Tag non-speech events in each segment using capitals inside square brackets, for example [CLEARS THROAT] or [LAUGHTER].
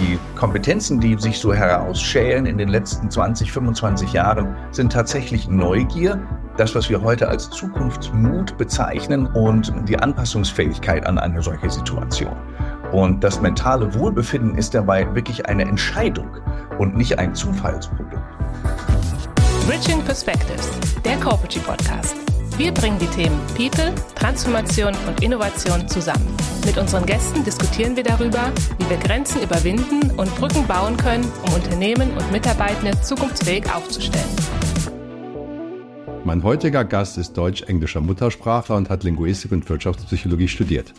die Kompetenzen, die sich so herausschälen in den letzten 20, 25 Jahren, sind tatsächlich Neugier, das, was wir heute als Zukunftsmut bezeichnen und die Anpassungsfähigkeit an eine solche Situation. Und das mentale Wohlbefinden ist dabei wirklich eine Entscheidung und nicht ein Zufallsprodukt. Bridging Perspectives, der Corporate Podcast. Wir bringen die Themen People, Transformation und Innovation zusammen. Mit unseren Gästen diskutieren wir darüber, wie wir Grenzen überwinden und Brücken bauen können, um Unternehmen und Mitarbeitende zukunftsfähig aufzustellen. Mein heutiger Gast ist deutsch-englischer Muttersprachler und hat Linguistik und Wirtschaftspsychologie studiert.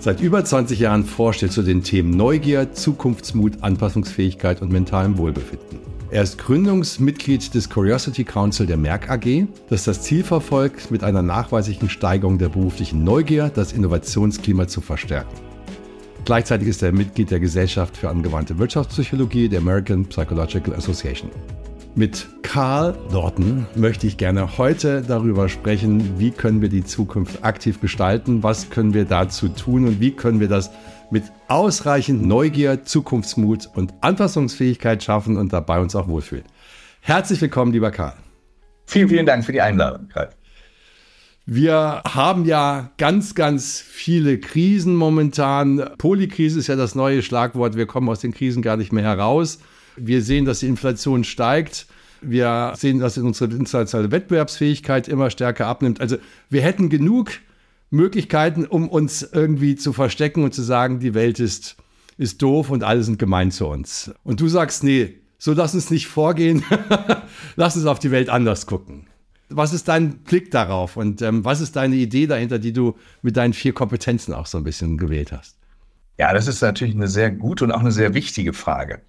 Seit über 20 Jahren forscht er zu den Themen Neugier, Zukunftsmut, Anpassungsfähigkeit und mentalem Wohlbefinden. Er ist Gründungsmitglied des Curiosity Council der Merck AG, das das Ziel verfolgt, mit einer nachweislichen Steigerung der beruflichen Neugier das Innovationsklima zu verstärken. Gleichzeitig ist er Mitglied der Gesellschaft für angewandte Wirtschaftspsychologie der American Psychological Association. Mit Karl Dorten möchte ich gerne heute darüber sprechen, wie können wir die Zukunft aktiv gestalten, was können wir dazu tun und wie können wir das mit ausreichend Neugier, Zukunftsmut und Anpassungsfähigkeit schaffen und dabei uns auch wohlfühlen. Herzlich willkommen, lieber Karl. Vielen, vielen Dank für die Einladung, Karl. Wir haben ja ganz, ganz viele Krisen momentan. Polykrise ist ja das neue Schlagwort. Wir kommen aus den Krisen gar nicht mehr heraus. Wir sehen, dass die Inflation steigt. Wir sehen, dass unsere internationale Wettbewerbsfähigkeit immer stärker abnimmt. Also wir hätten genug Möglichkeiten, um uns irgendwie zu verstecken und zu sagen, die Welt ist, ist doof und alle sind gemein zu uns. Und du sagst, nee, so lass uns nicht vorgehen, [LAUGHS] lass uns auf die Welt anders gucken. Was ist dein Blick darauf und ähm, was ist deine Idee dahinter, die du mit deinen vier Kompetenzen auch so ein bisschen gewählt hast? Ja, das ist natürlich eine sehr gute und auch eine sehr wichtige Frage.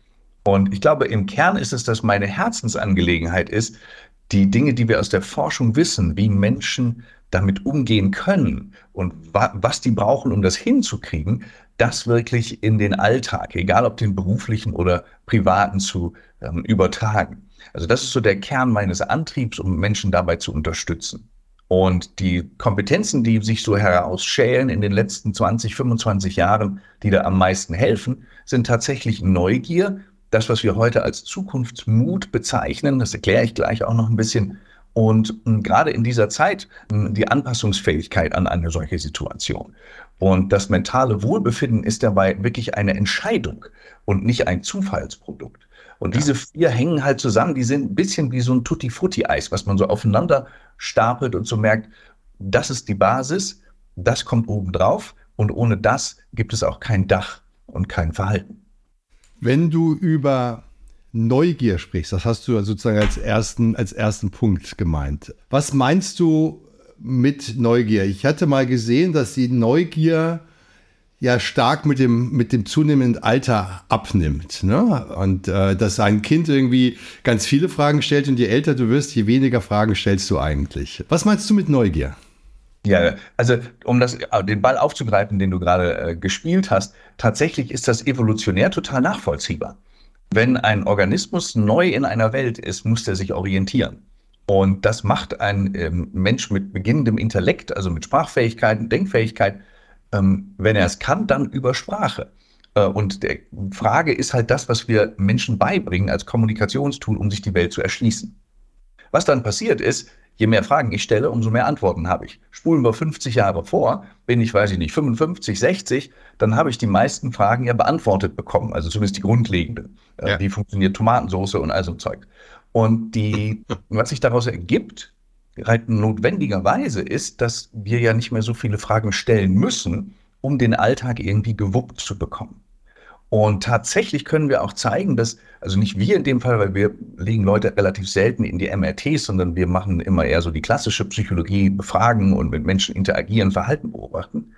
Und ich glaube, im Kern ist es, dass meine Herzensangelegenheit ist, die Dinge, die wir aus der Forschung wissen, wie Menschen damit umgehen können und wa was die brauchen, um das hinzukriegen, das wirklich in den Alltag, egal ob den beruflichen oder privaten, zu ähm, übertragen. Also das ist so der Kern meines Antriebs, um Menschen dabei zu unterstützen. Und die Kompetenzen, die sich so herausschälen in den letzten 20, 25 Jahren, die da am meisten helfen, sind tatsächlich Neugier, das, was wir heute als Zukunftsmut bezeichnen, das erkläre ich gleich auch noch ein bisschen, und hm, gerade in dieser Zeit hm, die Anpassungsfähigkeit an eine solche Situation. Und das mentale Wohlbefinden ist dabei wirklich eine Entscheidung und nicht ein Zufallsprodukt. Und ja. diese vier hängen halt zusammen, die sind ein bisschen wie so ein Tutti-Frutti-Eis, was man so aufeinander stapelt und so merkt, das ist die Basis, das kommt obendrauf und ohne das gibt es auch kein Dach und kein Verhalten. Wenn du über Neugier sprichst, das hast du sozusagen als ersten, als ersten Punkt gemeint. Was meinst du mit Neugier? Ich hatte mal gesehen, dass die Neugier ja stark mit dem, mit dem zunehmenden Alter abnimmt. Ne? Und äh, dass ein Kind irgendwie ganz viele Fragen stellt und je älter du wirst, je weniger Fragen stellst du eigentlich. Was meinst du mit Neugier? Ja, also um das, äh, den Ball aufzugreifen, den du gerade äh, gespielt hast, tatsächlich ist das evolutionär total nachvollziehbar. Wenn ein Organismus neu in einer Welt ist, muss er sich orientieren. Und das macht ein ähm, Mensch mit beginnendem Intellekt, also mit Sprachfähigkeit und Denkfähigkeit, ähm, wenn er es kann, dann über Sprache. Äh, und die Frage ist halt das, was wir Menschen beibringen als Kommunikationstool, um sich die Welt zu erschließen. Was dann passiert ist, je mehr Fragen ich stelle, umso mehr Antworten habe ich. Spulen wir 50 Jahre vor, bin ich, weiß ich nicht, 55, 60, dann habe ich die meisten Fragen ja beantwortet bekommen, also zumindest die grundlegenden. Äh, ja. Wie funktioniert Tomatensauce und all so Zeug. Und die, [LAUGHS] was sich daraus ergibt, halt notwendigerweise ist, dass wir ja nicht mehr so viele Fragen stellen müssen, um den Alltag irgendwie gewuppt zu bekommen. Und tatsächlich können wir auch zeigen, dass, also nicht wir in dem Fall, weil wir legen Leute relativ selten in die MRTs, sondern wir machen immer eher so die klassische Psychologie, befragen und mit Menschen interagieren, Verhalten beobachten,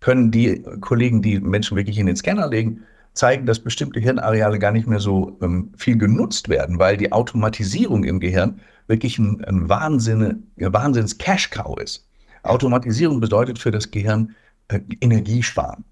können die Kollegen, die Menschen wirklich in den Scanner legen, zeigen, dass bestimmte Hirnareale gar nicht mehr so ähm, viel genutzt werden, weil die Automatisierung im Gehirn wirklich ein, ein Wahnsinn, ein Wahnsinns-Cash-Cow ist. Automatisierung bedeutet für das Gehirn äh, Energiesparen.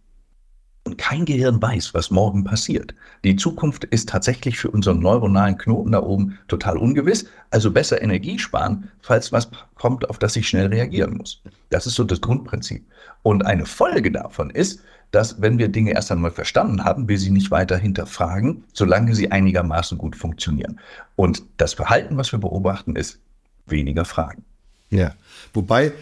Und kein Gehirn weiß, was morgen passiert. Die Zukunft ist tatsächlich für unseren neuronalen Knoten da oben total ungewiss. Also besser Energie sparen, falls was kommt, auf das ich schnell reagieren muss. Das ist so das Grundprinzip. Und eine Folge davon ist, dass wenn wir Dinge erst einmal verstanden haben, wir sie nicht weiter hinterfragen, solange sie einigermaßen gut funktionieren. Und das Verhalten, was wir beobachten, ist weniger Fragen. Ja, wobei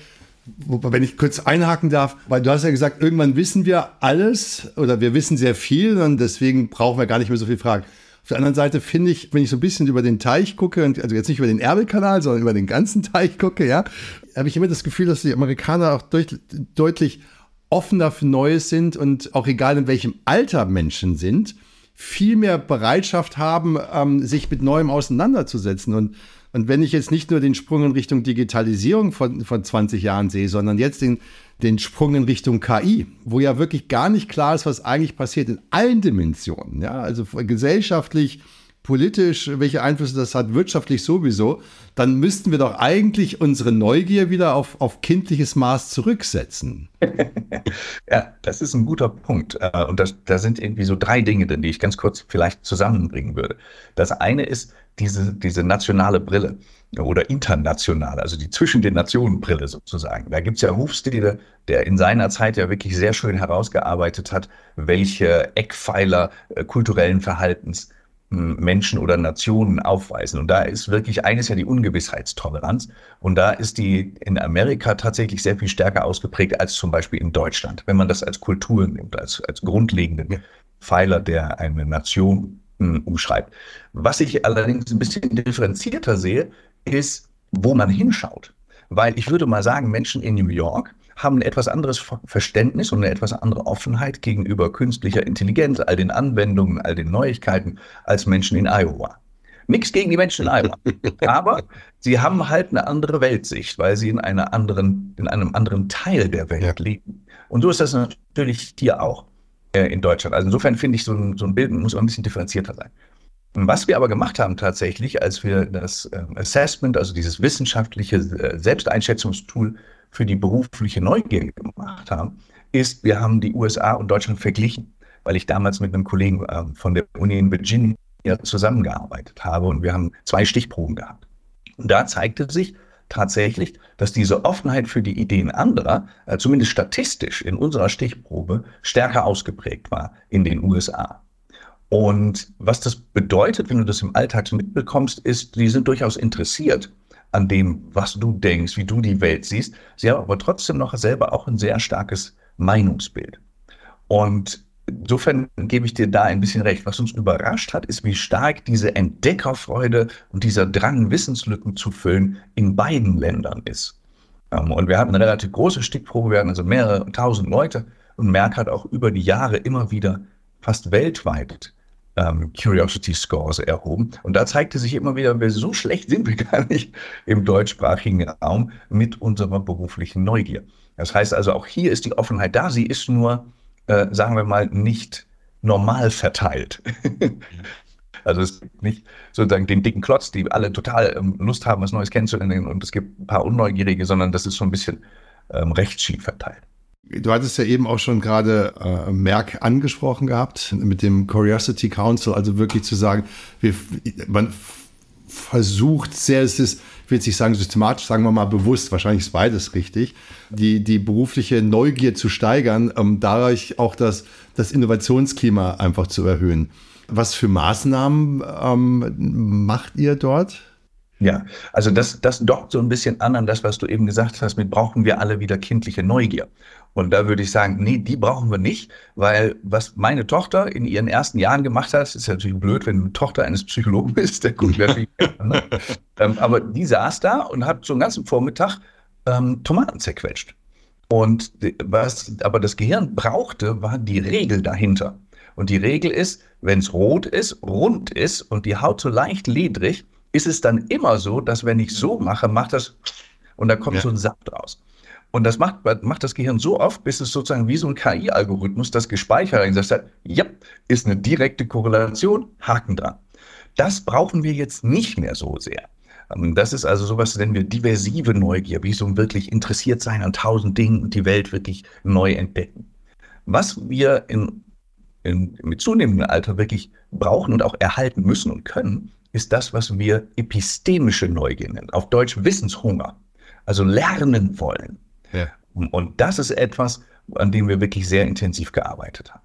Wobei, wenn ich kurz einhaken darf, weil du hast ja gesagt, irgendwann wissen wir alles oder wir wissen sehr viel und deswegen brauchen wir gar nicht mehr so viel Fragen. Auf der anderen Seite finde ich, wenn ich so ein bisschen über den Teich gucke, also jetzt nicht über den Erbelkanal, sondern über den ganzen Teich gucke, ja, habe ich immer das Gefühl, dass die Amerikaner auch deut deutlich offener für Neues sind und auch egal in welchem Alter Menschen sind, viel mehr Bereitschaft haben, ähm, sich mit Neuem auseinanderzusetzen. Und und wenn ich jetzt nicht nur den Sprung in Richtung Digitalisierung von, von 20 Jahren sehe, sondern jetzt den, den Sprung in Richtung KI, wo ja wirklich gar nicht klar ist, was eigentlich passiert in allen Dimensionen. Ja, also gesellschaftlich, politisch, welche Einflüsse das hat, wirtschaftlich sowieso, dann müssten wir doch eigentlich unsere Neugier wieder auf, auf kindliches Maß zurücksetzen. [LAUGHS] ja, das ist ein guter Punkt. Äh, und da sind irgendwie so drei Dinge die ich ganz kurz vielleicht zusammenbringen würde. Das eine ist, diese, diese nationale Brille oder internationale, also die zwischen den Nationen Brille sozusagen. Da gibt es ja Hufstede, der in seiner Zeit ja wirklich sehr schön herausgearbeitet hat, welche Eckpfeiler äh, kulturellen Verhaltens hm, Menschen oder Nationen aufweisen. Und da ist wirklich eines ja die Ungewissheitstoleranz. Und da ist die in Amerika tatsächlich sehr viel stärker ausgeprägt als zum Beispiel in Deutschland, wenn man das als Kultur nimmt, als, als grundlegenden Pfeiler, der eine Nation umschreibt. Was ich allerdings ein bisschen differenzierter sehe, ist, wo man hinschaut. Weil ich würde mal sagen, Menschen in New York haben ein etwas anderes Verständnis und eine etwas andere Offenheit gegenüber künstlicher Intelligenz, all den Anwendungen, all den Neuigkeiten als Menschen in Iowa. Nichts gegen die Menschen in Iowa. Aber sie haben halt eine andere Weltsicht, weil sie in einer anderen, in einem anderen Teil der Welt ja. leben. Und so ist das natürlich hier auch. Äh, in Deutschland. Also insofern finde ich, so ein, so ein Bild muss auch ein bisschen differenzierter sein. Was wir aber gemacht haben tatsächlich, als wir das ähm, Assessment, also dieses wissenschaftliche äh, Selbsteinschätzungstool für die berufliche Neugier gemacht haben, ist, wir haben die USA und Deutschland verglichen, weil ich damals mit einem Kollegen ähm, von der Uni in Virginia zusammengearbeitet habe und wir haben zwei Stichproben gehabt. Und da zeigte sich, tatsächlich, dass diese Offenheit für die Ideen anderer, äh, zumindest statistisch in unserer Stichprobe, stärker ausgeprägt war in den USA. Und was das bedeutet, wenn du das im Alltag mitbekommst, ist, die sind durchaus interessiert an dem, was du denkst, wie du die Welt siehst. Sie haben aber trotzdem noch selber auch ein sehr starkes Meinungsbild. Und insofern gebe ich dir da ein bisschen recht. Was uns überrascht hat, ist, wie stark diese Entdeckerfreude und dieser Drang, Wissenslücken zu füllen, in beiden Ländern ist. Ähm, und wir hatten eine relativ große Stickprobe, wir hatten also mehrere tausend Leute und Merck hat auch über die Jahre immer wieder fast weltweit ähm, Curiosity Scores erhoben. Und da zeigte sich immer wieder, wir so schlecht sind wir [LAUGHS] gar nicht im deutschsprachigen Raum mit unserer beruflichen Neugier. Das heißt also, auch hier ist die Offenheit da, sie ist nur äh, sagen wir mal, nicht normal verteilt. [LAUGHS] also es gibt nicht sozusagen den dicken Klotz, die alle total ähm, Lust haben, was Neues kennenzulernen und es gibt ein paar Unneugierige, sondern das ist so ein bisschen ähm, rechtsschief verteilt. Du hattest ja eben auch schon gerade äh, Merck angesprochen gehabt mit dem Curiosity Council, also wirklich zu sagen, wir, man versucht sehr, es ist, ich will jetzt nicht sagen systematisch, sagen wir mal bewusst, wahrscheinlich ist beides richtig, die, die berufliche Neugier zu steigern, um dadurch auch das, das Innovationsklima einfach zu erhöhen. Was für Maßnahmen ähm, macht ihr dort? Ja, also das, das dockt so ein bisschen an an das, was du eben gesagt hast, mit brauchen wir alle wieder kindliche Neugier. Und da würde ich sagen, nee, die brauchen wir nicht, weil was meine Tochter in ihren ersten Jahren gemacht hat, ist natürlich blöd, wenn du Tochter eines Psychologen bist, der guckt natürlich. ne? [LAUGHS] ähm, aber die saß da und hat so einen ganzen Vormittag ähm, Tomaten zerquetscht. Und was aber das Gehirn brauchte, war die Regel dahinter. Und die Regel ist, wenn es rot ist, rund ist und die Haut so leicht ledrig, ist es dann immer so, dass wenn ich so mache, macht das und da kommt ja. so ein Saft raus. Und das macht, macht das Gehirn so oft, bis es sozusagen wie so ein KI-Algorithmus das gespeichert hat und sagt, ja, ist eine direkte Korrelation, Haken dran. Das brauchen wir jetzt nicht mehr so sehr. Ähm, das ist also sowas, nennen wir diversive Neugier, wie so ein wirklich interessiert sein an tausend Dingen und die Welt wirklich neu entdecken. Was wir in in, mit zunehmendem Alter wirklich brauchen und auch erhalten müssen und können, ist das, was wir epistemische Neugier nennen. Auf Deutsch Wissenshunger. Also lernen wollen. Ja. Und das ist etwas, an dem wir wirklich sehr intensiv gearbeitet haben.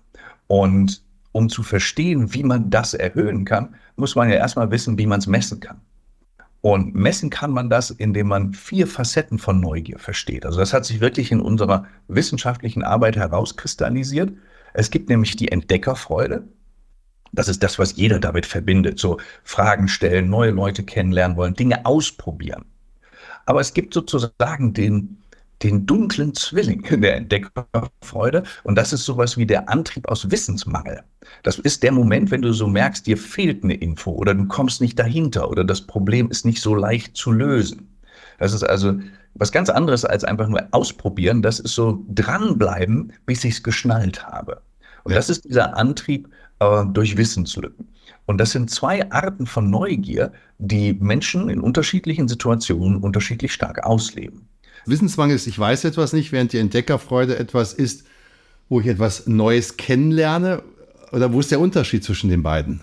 Und um zu verstehen, wie man das erhöhen kann, muss man ja erstmal wissen, wie man es messen kann. Und messen kann man das, indem man vier Facetten von Neugier versteht. Also das hat sich wirklich in unserer wissenschaftlichen Arbeit herauskristallisiert. Es gibt nämlich die Entdeckerfreude. Das ist das, was jeder damit verbindet. So Fragen stellen, neue Leute kennenlernen wollen, Dinge ausprobieren. Aber es gibt sozusagen den, den dunklen Zwilling der Entdeckerfreude. Und das ist sowas wie der Antrieb aus Wissensmangel. Das ist der Moment, wenn du so merkst, dir fehlt eine Info oder du kommst nicht dahinter oder das Problem ist nicht so leicht zu lösen. Das ist also was ganz anderes als einfach nur ausprobieren. Das ist so dranbleiben, bis ich es geschnallt habe. Und das ist dieser Antrieb äh, durch Wissenslücken. Und das sind zwei Arten von Neugier, die Menschen in unterschiedlichen Situationen unterschiedlich stark ausleben. Wissensmangel ist, ich weiß etwas nicht, während die Entdeckerfreude etwas ist, wo ich etwas Neues kennenlerne? Oder wo ist der Unterschied zwischen den beiden?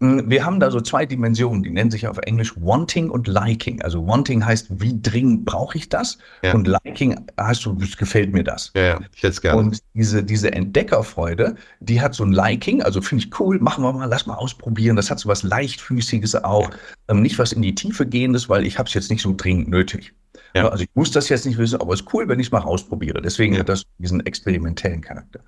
Mm, wir haben da so zwei Dimensionen, die nennen sich auf Englisch Wanting und Liking. Also Wanting heißt, wie dringend brauche ich das? Ja. Und Liking heißt, es gefällt mir das. Ja, ja, ich hätte es gerne. Und diese, diese Entdeckerfreude, die hat so ein Liking, also finde ich cool, machen wir mal, lass mal ausprobieren. Das hat so was Leichtfüßiges auch, ähm, nicht was in die Tiefe gehendes, weil ich habe es jetzt nicht so dringend nötig. Ja. Also ich muss das jetzt nicht wissen, aber es ist cool, wenn ich es mal ausprobiere. Deswegen ja. hat das diesen experimentellen Charakter.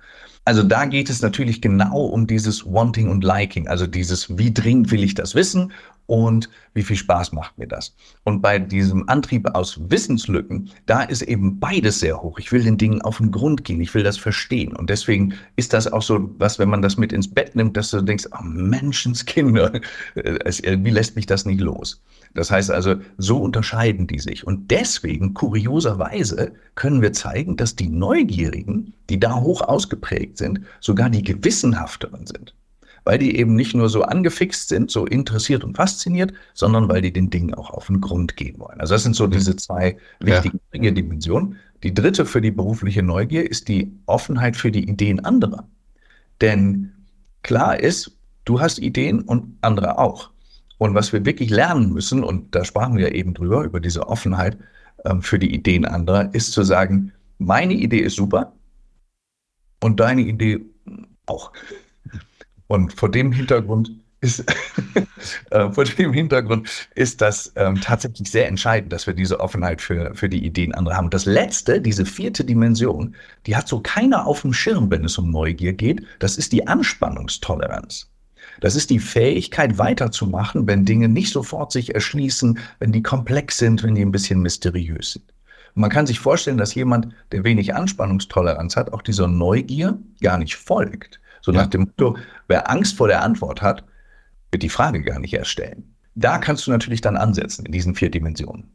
Also da geht es natürlich genau um dieses Wanting und Liking, also dieses, wie dringend will ich das wissen und wie viel Spaß macht mir das. Und bei diesem Antrieb aus Wissenslücken, da ist eben beides sehr hoch. Ich will den Dingen auf den Grund gehen, ich will das verstehen. Und deswegen ist das auch so was, wenn man das mit ins Bett nimmt, dass du denkst, oh Menschenskinder, [LAUGHS] wie lässt mich das nicht los? Das heißt also, so unterscheiden die sich. Und deswegen, kurioserweise, können wir zeigen, dass die Neugierigen, die da hoch ausgeprägt sind, sogar die gewissenhafteren sind. Weil die eben nicht nur so angefixt sind, so interessiert und fasziniert, sondern weil die den Dingen auch auf den Grund gehen wollen. Also das sind so diese zwei wichtigen ja. Dimensionen. Die dritte für die berufliche Neugier ist die Offenheit für die Ideen anderer. Denn klar ist, du hast Ideen und andere auch. Und was wir wirklich lernen müssen, und da sprachen wir eben drüber, über diese Offenheit ähm, für die Ideen anderer, ist zu sagen, meine Idee ist super und deine Idee auch. Und vor dem Hintergrund ist, [LAUGHS] äh, vor dem Hintergrund ist das ähm, tatsächlich sehr entscheidend, dass wir diese Offenheit für, für die Ideen anderer haben. Und das letzte, diese vierte Dimension, die hat so keiner auf dem Schirm, wenn es um Neugier geht. Das ist die Anspannungstoleranz. Das ist die Fähigkeit weiterzumachen, wenn Dinge nicht sofort sich erschließen, wenn die komplex sind, wenn die ein bisschen mysteriös sind. Und man kann sich vorstellen, dass jemand, der wenig Anspannungstoleranz hat, auch dieser Neugier gar nicht folgt. So ja. nach dem Motto, wer Angst vor der Antwort hat, wird die Frage gar nicht erstellen. Da kannst du natürlich dann ansetzen in diesen vier Dimensionen.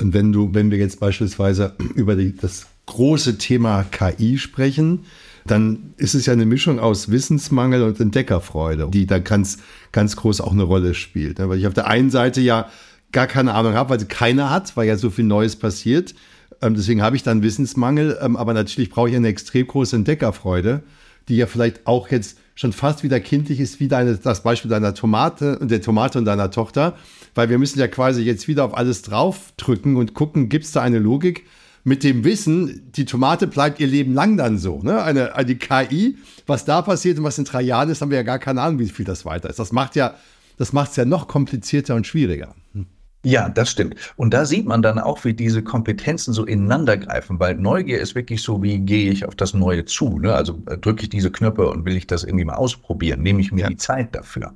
Und wenn du, wenn wir jetzt beispielsweise [CLEARS THROAT] über die, das große Thema KI sprechen, dann ist es ja eine Mischung aus Wissensmangel und Entdeckerfreude, die da ganz, ganz groß auch eine Rolle spielt. Weil ich auf der einen Seite ja gar keine Ahnung habe, weil sie keiner hat, weil ja so viel Neues passiert. Ähm, deswegen habe ich dann Wissensmangel, ähm, aber natürlich brauche ich eine extrem große Entdeckerfreude, die ja vielleicht auch jetzt schon fast wieder kindlich ist, wie deine, das Beispiel deiner Tomate und der Tomate und deiner Tochter, weil wir müssen ja quasi jetzt wieder auf alles draufdrücken und gucken, gibt es da eine Logik? Mit dem Wissen, die Tomate bleibt ihr Leben lang dann so. Ne? Eine, eine KI, was da passiert und was in drei Jahren ist, haben wir ja gar keine Ahnung, wie viel das weiter ist. Das macht ja, das macht es ja noch komplizierter und schwieriger. Hm. Ja, das stimmt. Und da sieht man dann auch, wie diese Kompetenzen so ineinander greifen, weil Neugier ist wirklich so, wie gehe ich auf das Neue zu? Ne? Also äh, drücke ich diese Knöpfe und will ich das irgendwie mal ausprobieren? Nehme ich mir ja. die Zeit dafür?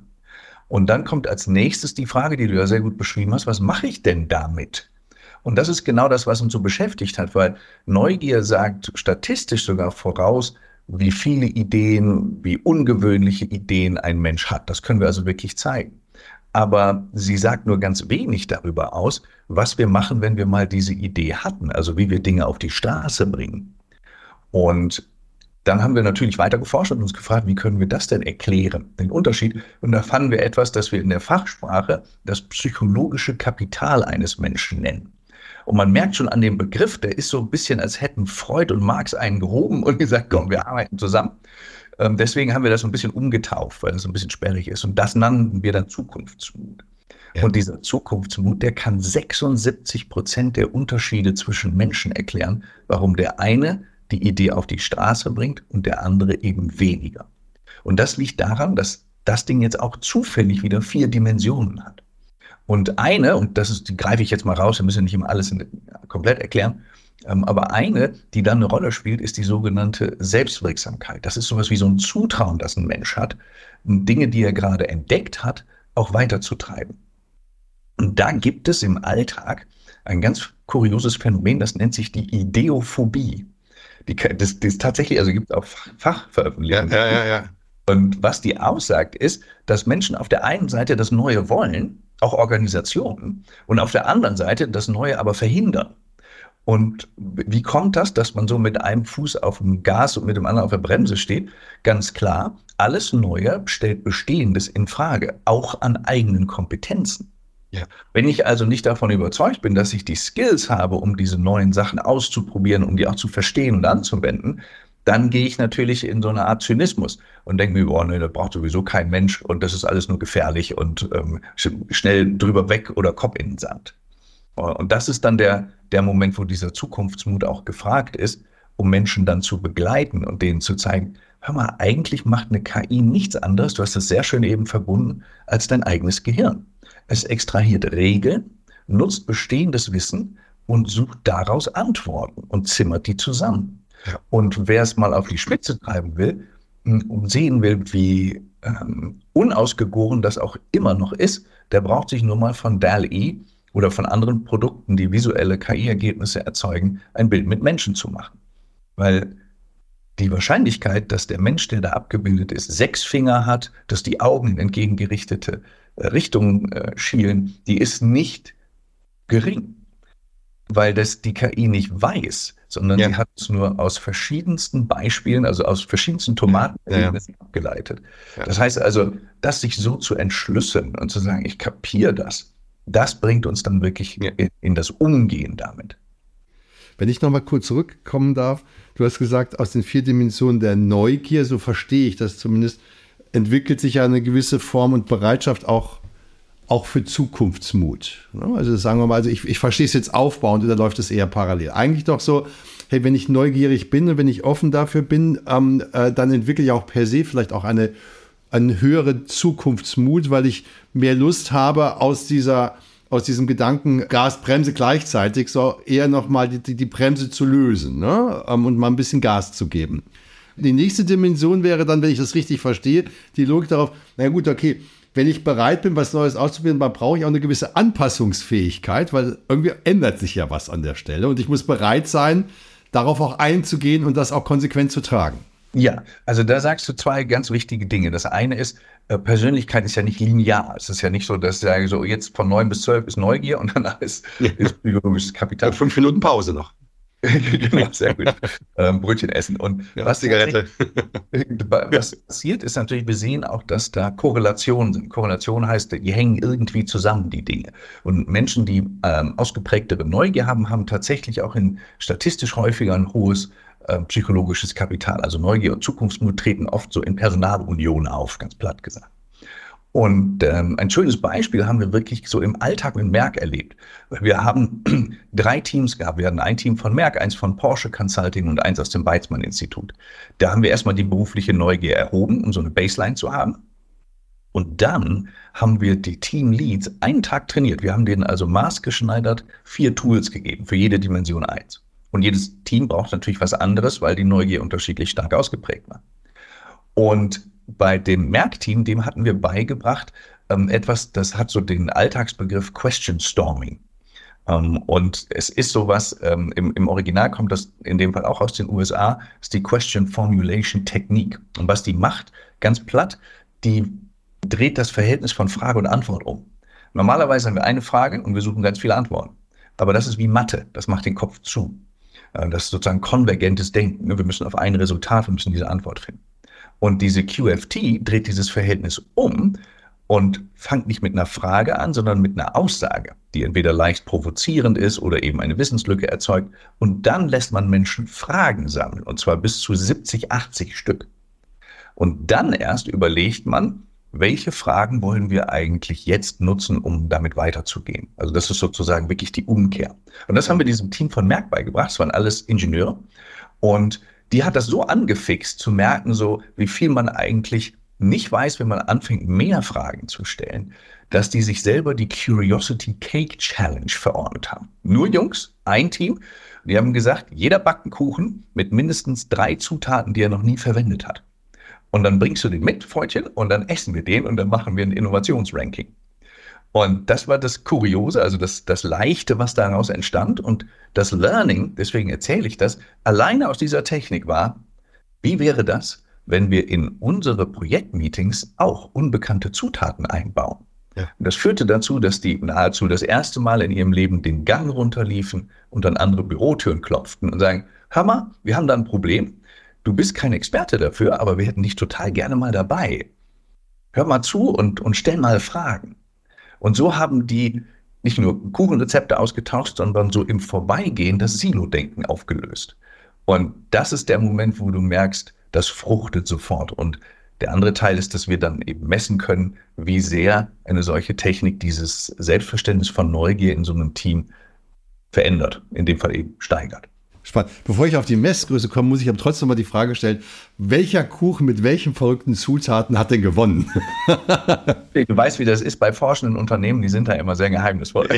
Und dann kommt als nächstes die Frage, die du ja sehr gut beschrieben hast, was mache ich denn damit? Und das ist genau das, was uns so beschäftigt hat, weil Neugier sagt statistisch sogar voraus, wie viele Ideen, wie ungewöhnliche Ideen ein Mensch hat. Das können wir also wirklich zeigen. Aber sie sagt nur ganz wenig darüber aus, was wir machen, wenn wir mal diese Idee hatten, also wie wir Dinge auf die Straße bringen. Und dann haben wir natürlich weiter geforscht und uns gefragt, wie können wir das denn erklären, den Unterschied. Und da fanden wir etwas, das wir in der Fachsprache das psychologische Kapital eines Menschen nennen. Und man merkt schon an dem Begriff, der ist so ein bisschen, als hätten Freud und Marx einen gehoben und [LAUGHS] gesagt, komm, wir arbeiten zusammen. Ähm, deswegen haben wir das so ein bisschen umgetauft, weil das so ein bisschen sperrig ist. Und das nannten wir dann Zukunftsmut. Ja. Und dieser Zukunftsmut, der kann 76 Prozent der Unterschiede zwischen Menschen erklären, warum der eine die Idee auf die Straße bringt und der andere eben weniger. Und das liegt daran, dass das Ding jetzt auch zufällig wieder vier Dimensionen hat. Und eine, und das ist, die greife ich jetzt mal raus, wir müssen nicht immer alles in, komplett erklären, ähm, aber eine, die dann eine Rolle spielt, ist die sogenannte Selbstwirksamkeit. Das ist sowas wie so ein Zutrauen, das ein Mensch hat, Dinge, die er gerade entdeckt hat, auch weiterzutreiben. Und da gibt es im Alltag ein ganz kurioses Phänomen, das nennt sich die Ideophobie. Die, das, das tatsächlich, also gibt es auch Fachveröffentlichungen. Ja, ja, ja. Und was die aussagt, ist, dass Menschen auf der einen Seite das Neue wollen, auch Organisationen, und auf der anderen Seite das Neue aber verhindern. Und wie kommt das, dass man so mit einem Fuß auf dem Gas und mit dem anderen auf der Bremse steht? Ganz klar, alles Neue stellt Bestehendes in Frage, auch an eigenen Kompetenzen. Ja. Wenn ich also nicht davon überzeugt bin, dass ich die Skills habe, um diese neuen Sachen auszuprobieren, um die auch zu verstehen und anzuwenden, dann gehe ich natürlich in so eine Art Zynismus und denke mir, boah, nee, das braucht sowieso kein Mensch und das ist alles nur gefährlich und ähm, schnell drüber weg oder Kopf in den Sand. Und das ist dann der, der Moment, wo dieser Zukunftsmut auch gefragt ist, um Menschen dann zu begleiten und denen zu zeigen, hör mal, eigentlich macht eine KI nichts anderes, du hast das sehr schön eben verbunden, als dein eigenes Gehirn. Es extrahiert Regeln, nutzt bestehendes Wissen und sucht daraus Antworten und zimmert die zusammen. Und wer es mal auf die Spitze treiben will und sehen will, wie ähm, unausgegoren das auch immer noch ist, der braucht sich nur mal von DAL-E oder von anderen Produkten, die visuelle KI-Ergebnisse erzeugen, ein Bild mit Menschen zu machen. Weil die Wahrscheinlichkeit, dass der Mensch, der da abgebildet ist, sechs Finger hat, dass die Augen in entgegengerichtete äh, Richtungen äh, schielen, die ist nicht gering. Weil das die KI nicht weiß, sondern ja. sie hat es nur aus verschiedensten Beispielen, also aus verschiedensten Tomaten ja, ja. abgeleitet. Das heißt also, das sich so zu entschlüsseln und zu sagen, ich kapiere das, das bringt uns dann wirklich in, in das Umgehen damit. Wenn ich nochmal kurz zurückkommen darf, du hast gesagt, aus den vier Dimensionen der Neugier, so verstehe ich das zumindest, entwickelt sich ja eine gewisse Form und Bereitschaft auch, auch für Zukunftsmut. Also sagen wir mal, also ich, ich verstehe es jetzt aufbauend oder läuft es eher parallel. Eigentlich doch so, hey, wenn ich neugierig bin und wenn ich offen dafür bin, ähm, äh, dann entwickle ich auch per se vielleicht auch eine einen höheren Zukunftsmut, weil ich mehr Lust habe, aus dieser aus diesem Gedanken Gas, Bremse gleichzeitig, so eher nochmal die, die Bremse zu lösen ne? Um, und mal ein bisschen Gas zu geben. Die nächste Dimension wäre dann, wenn ich das richtig verstehe, die Logik darauf, na gut, okay, wenn ich bereit bin, was Neues auszuprobieren, dann brauche ich auch eine gewisse Anpassungsfähigkeit, weil irgendwie ändert sich ja was an der Stelle und ich muss bereit sein, darauf auch einzugehen und das auch konsequent zu tragen. Ja, also da sagst du zwei ganz wichtige Dinge. Das eine ist, äh, Persönlichkeit ist ja nicht linear. Es ist ja nicht so, dass ich sage, so jetzt von neun bis zwölf ist Neugier und danach ist, ist psychologisches Kapital. fünf Minuten Pause noch. [LAUGHS] genau, [LAUGHS] sehr gut. Ähm, Brötchen essen. Und ja, was, Zigarette. was passiert, ist natürlich, wir sehen auch, dass da Korrelationen sind. Korrelation heißt, die hängen irgendwie zusammen, die Dinge. Und Menschen, die ähm, ausgeprägtere Neugier haben, haben tatsächlich auch in statistisch häufiger ein hohes äh, psychologisches Kapital. Also Neugier und Zukunftsmut treten oft so in Personalunion auf, ganz platt gesagt. Und ähm, ein schönes Beispiel haben wir wirklich so im Alltag mit Merck erlebt. Wir haben [CLEARS THROAT] drei Teams gehabt. Wir hatten ein Team von Merck, eins von Porsche Consulting und eins aus dem Weizmann Institut. Da haben wir erstmal die berufliche Neugier erhoben, um so eine Baseline zu haben. Und dann haben wir die Team Leads einen Tag trainiert. Wir haben denen also maßgeschneidert vier Tools gegeben, für jede Dimension eins. Und jedes Team braucht natürlich was anderes, weil die Neugier unterschiedlich stark ausgeprägt war. Und bei dem Merck-Team, dem hatten wir beigebracht, ähm, etwas, das hat so den Alltagsbegriff Question Storming. Ähm, und es ist sowas, ähm, im, im Original kommt das in dem Fall auch aus den USA, ist die Question Formulation Technik. Und was die macht, ganz platt, die dreht das Verhältnis von Frage und Antwort um. Normalerweise haben wir eine Frage und wir suchen ganz viele Antworten. Aber das ist wie Mathe, das macht den Kopf zu. Äh, das ist sozusagen konvergentes Denken. Wir müssen auf ein Resultat, wir müssen diese Antwort finden. Und diese QFT dreht dieses Verhältnis um und fängt nicht mit einer Frage an, sondern mit einer Aussage, die entweder leicht provozierend ist oder eben eine Wissenslücke erzeugt. Und dann lässt man Menschen Fragen sammeln, und zwar bis zu 70, 80 Stück. Und dann erst überlegt man, welche Fragen wollen wir eigentlich jetzt nutzen, um damit weiterzugehen? Also das ist sozusagen wirklich die Umkehr. Und das haben wir diesem Team von Merck beigebracht. Es waren alles Ingenieure. Und die hat das so angefixt zu merken, so wie viel man eigentlich nicht weiß, wenn man anfängt, mehr Fragen zu stellen, dass die sich selber die Curiosity Cake Challenge verordnet haben. Nur Jungs, ein Team. Die haben gesagt, jeder backt einen Kuchen mit mindestens drei Zutaten, die er noch nie verwendet hat. Und dann bringst du den mit, Freundchen, und dann essen wir den und dann machen wir ein Innovationsranking. Und das war das Kuriose, also das, das Leichte, was daraus entstand. Und das Learning, deswegen erzähle ich das, alleine aus dieser Technik war, wie wäre das, wenn wir in unsere Projektmeetings auch unbekannte Zutaten einbauen? Ja. Und das führte dazu, dass die nahezu das erste Mal in ihrem Leben den Gang runterliefen und an andere Bürotüren klopften und sagen, Hammer, wir haben da ein Problem du bist kein Experte dafür, aber wir hätten dich total gerne mal dabei. Hör mal zu und, und stell mal Fragen. Und so haben die nicht nur Kuchenrezepte ausgetauscht, sondern so im Vorbeigehen das Silo-Denken aufgelöst. Und das ist der Moment, wo du merkst, das fruchtet sofort. Und der andere Teil ist, dass wir dann eben messen können, wie sehr eine solche Technik dieses Selbstverständnis von Neugier in so einem Team verändert, in dem Fall eben steigert. Spannend. Bevor ich auf die Messgröße komme, muss ich aber trotzdem mal die Frage stellen, welcher Kuchen mit welchen verrückten Zutaten hat denn gewonnen? [LAUGHS] du weißt, wie das ist bei forschenden Unternehmen, die sind da immer sehr geheimnisvoll. [LAUGHS]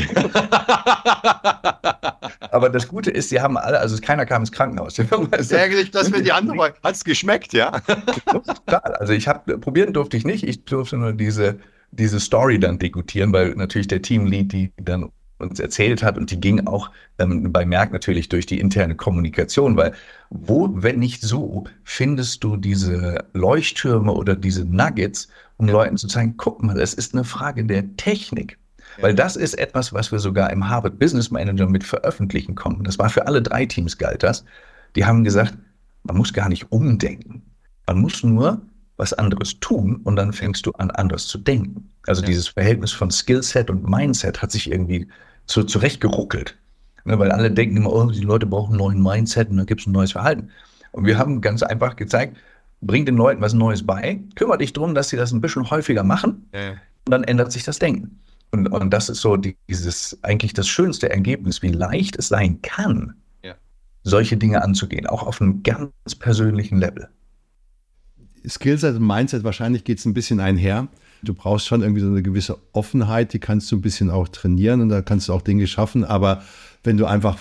aber das Gute ist, sie haben alle, also keiner kam ins Krankenhaus. Ärgerlich, dass wir die andere, hat es geschmeckt, ja? Total. Also ich habe, probieren durfte ich nicht, ich durfte nur diese, diese Story dann dekutieren, weil natürlich der Teamlead die dann uns erzählt hat und die ging auch ähm, bei Merck natürlich durch die interne Kommunikation, weil wo, wenn nicht so, findest du diese Leuchttürme oder diese Nuggets, um ja. Leuten zu zeigen, guck mal, es ist eine Frage der Technik. Ja. Weil das ist etwas, was wir sogar im Harvard Business Manager mit veröffentlichen konnten. Das war für alle drei Teams galt das. Die haben gesagt, man muss gar nicht umdenken. Man muss nur was anderes tun und dann fängst du an, anders zu denken. Also ja. dieses Verhältnis von Skillset und Mindset hat sich irgendwie zu, zurechtgeruckelt. Ne, weil alle denken immer, oh, die Leute brauchen einen neuen Mindset und dann gibt es ein neues Verhalten. Und wir haben ganz einfach gezeigt, bring den Leuten was Neues bei, kümmere dich darum, dass sie das ein bisschen häufiger machen ja. und dann ändert sich das Denken. Und, und das ist so dieses eigentlich das schönste Ergebnis, wie leicht es sein kann, ja. solche Dinge anzugehen, auch auf einem ganz persönlichen Level. Skillset und Mindset, wahrscheinlich geht es ein bisschen einher. Du brauchst schon irgendwie so eine gewisse Offenheit, die kannst du ein bisschen auch trainieren und da kannst du auch Dinge schaffen. Aber wenn du einfach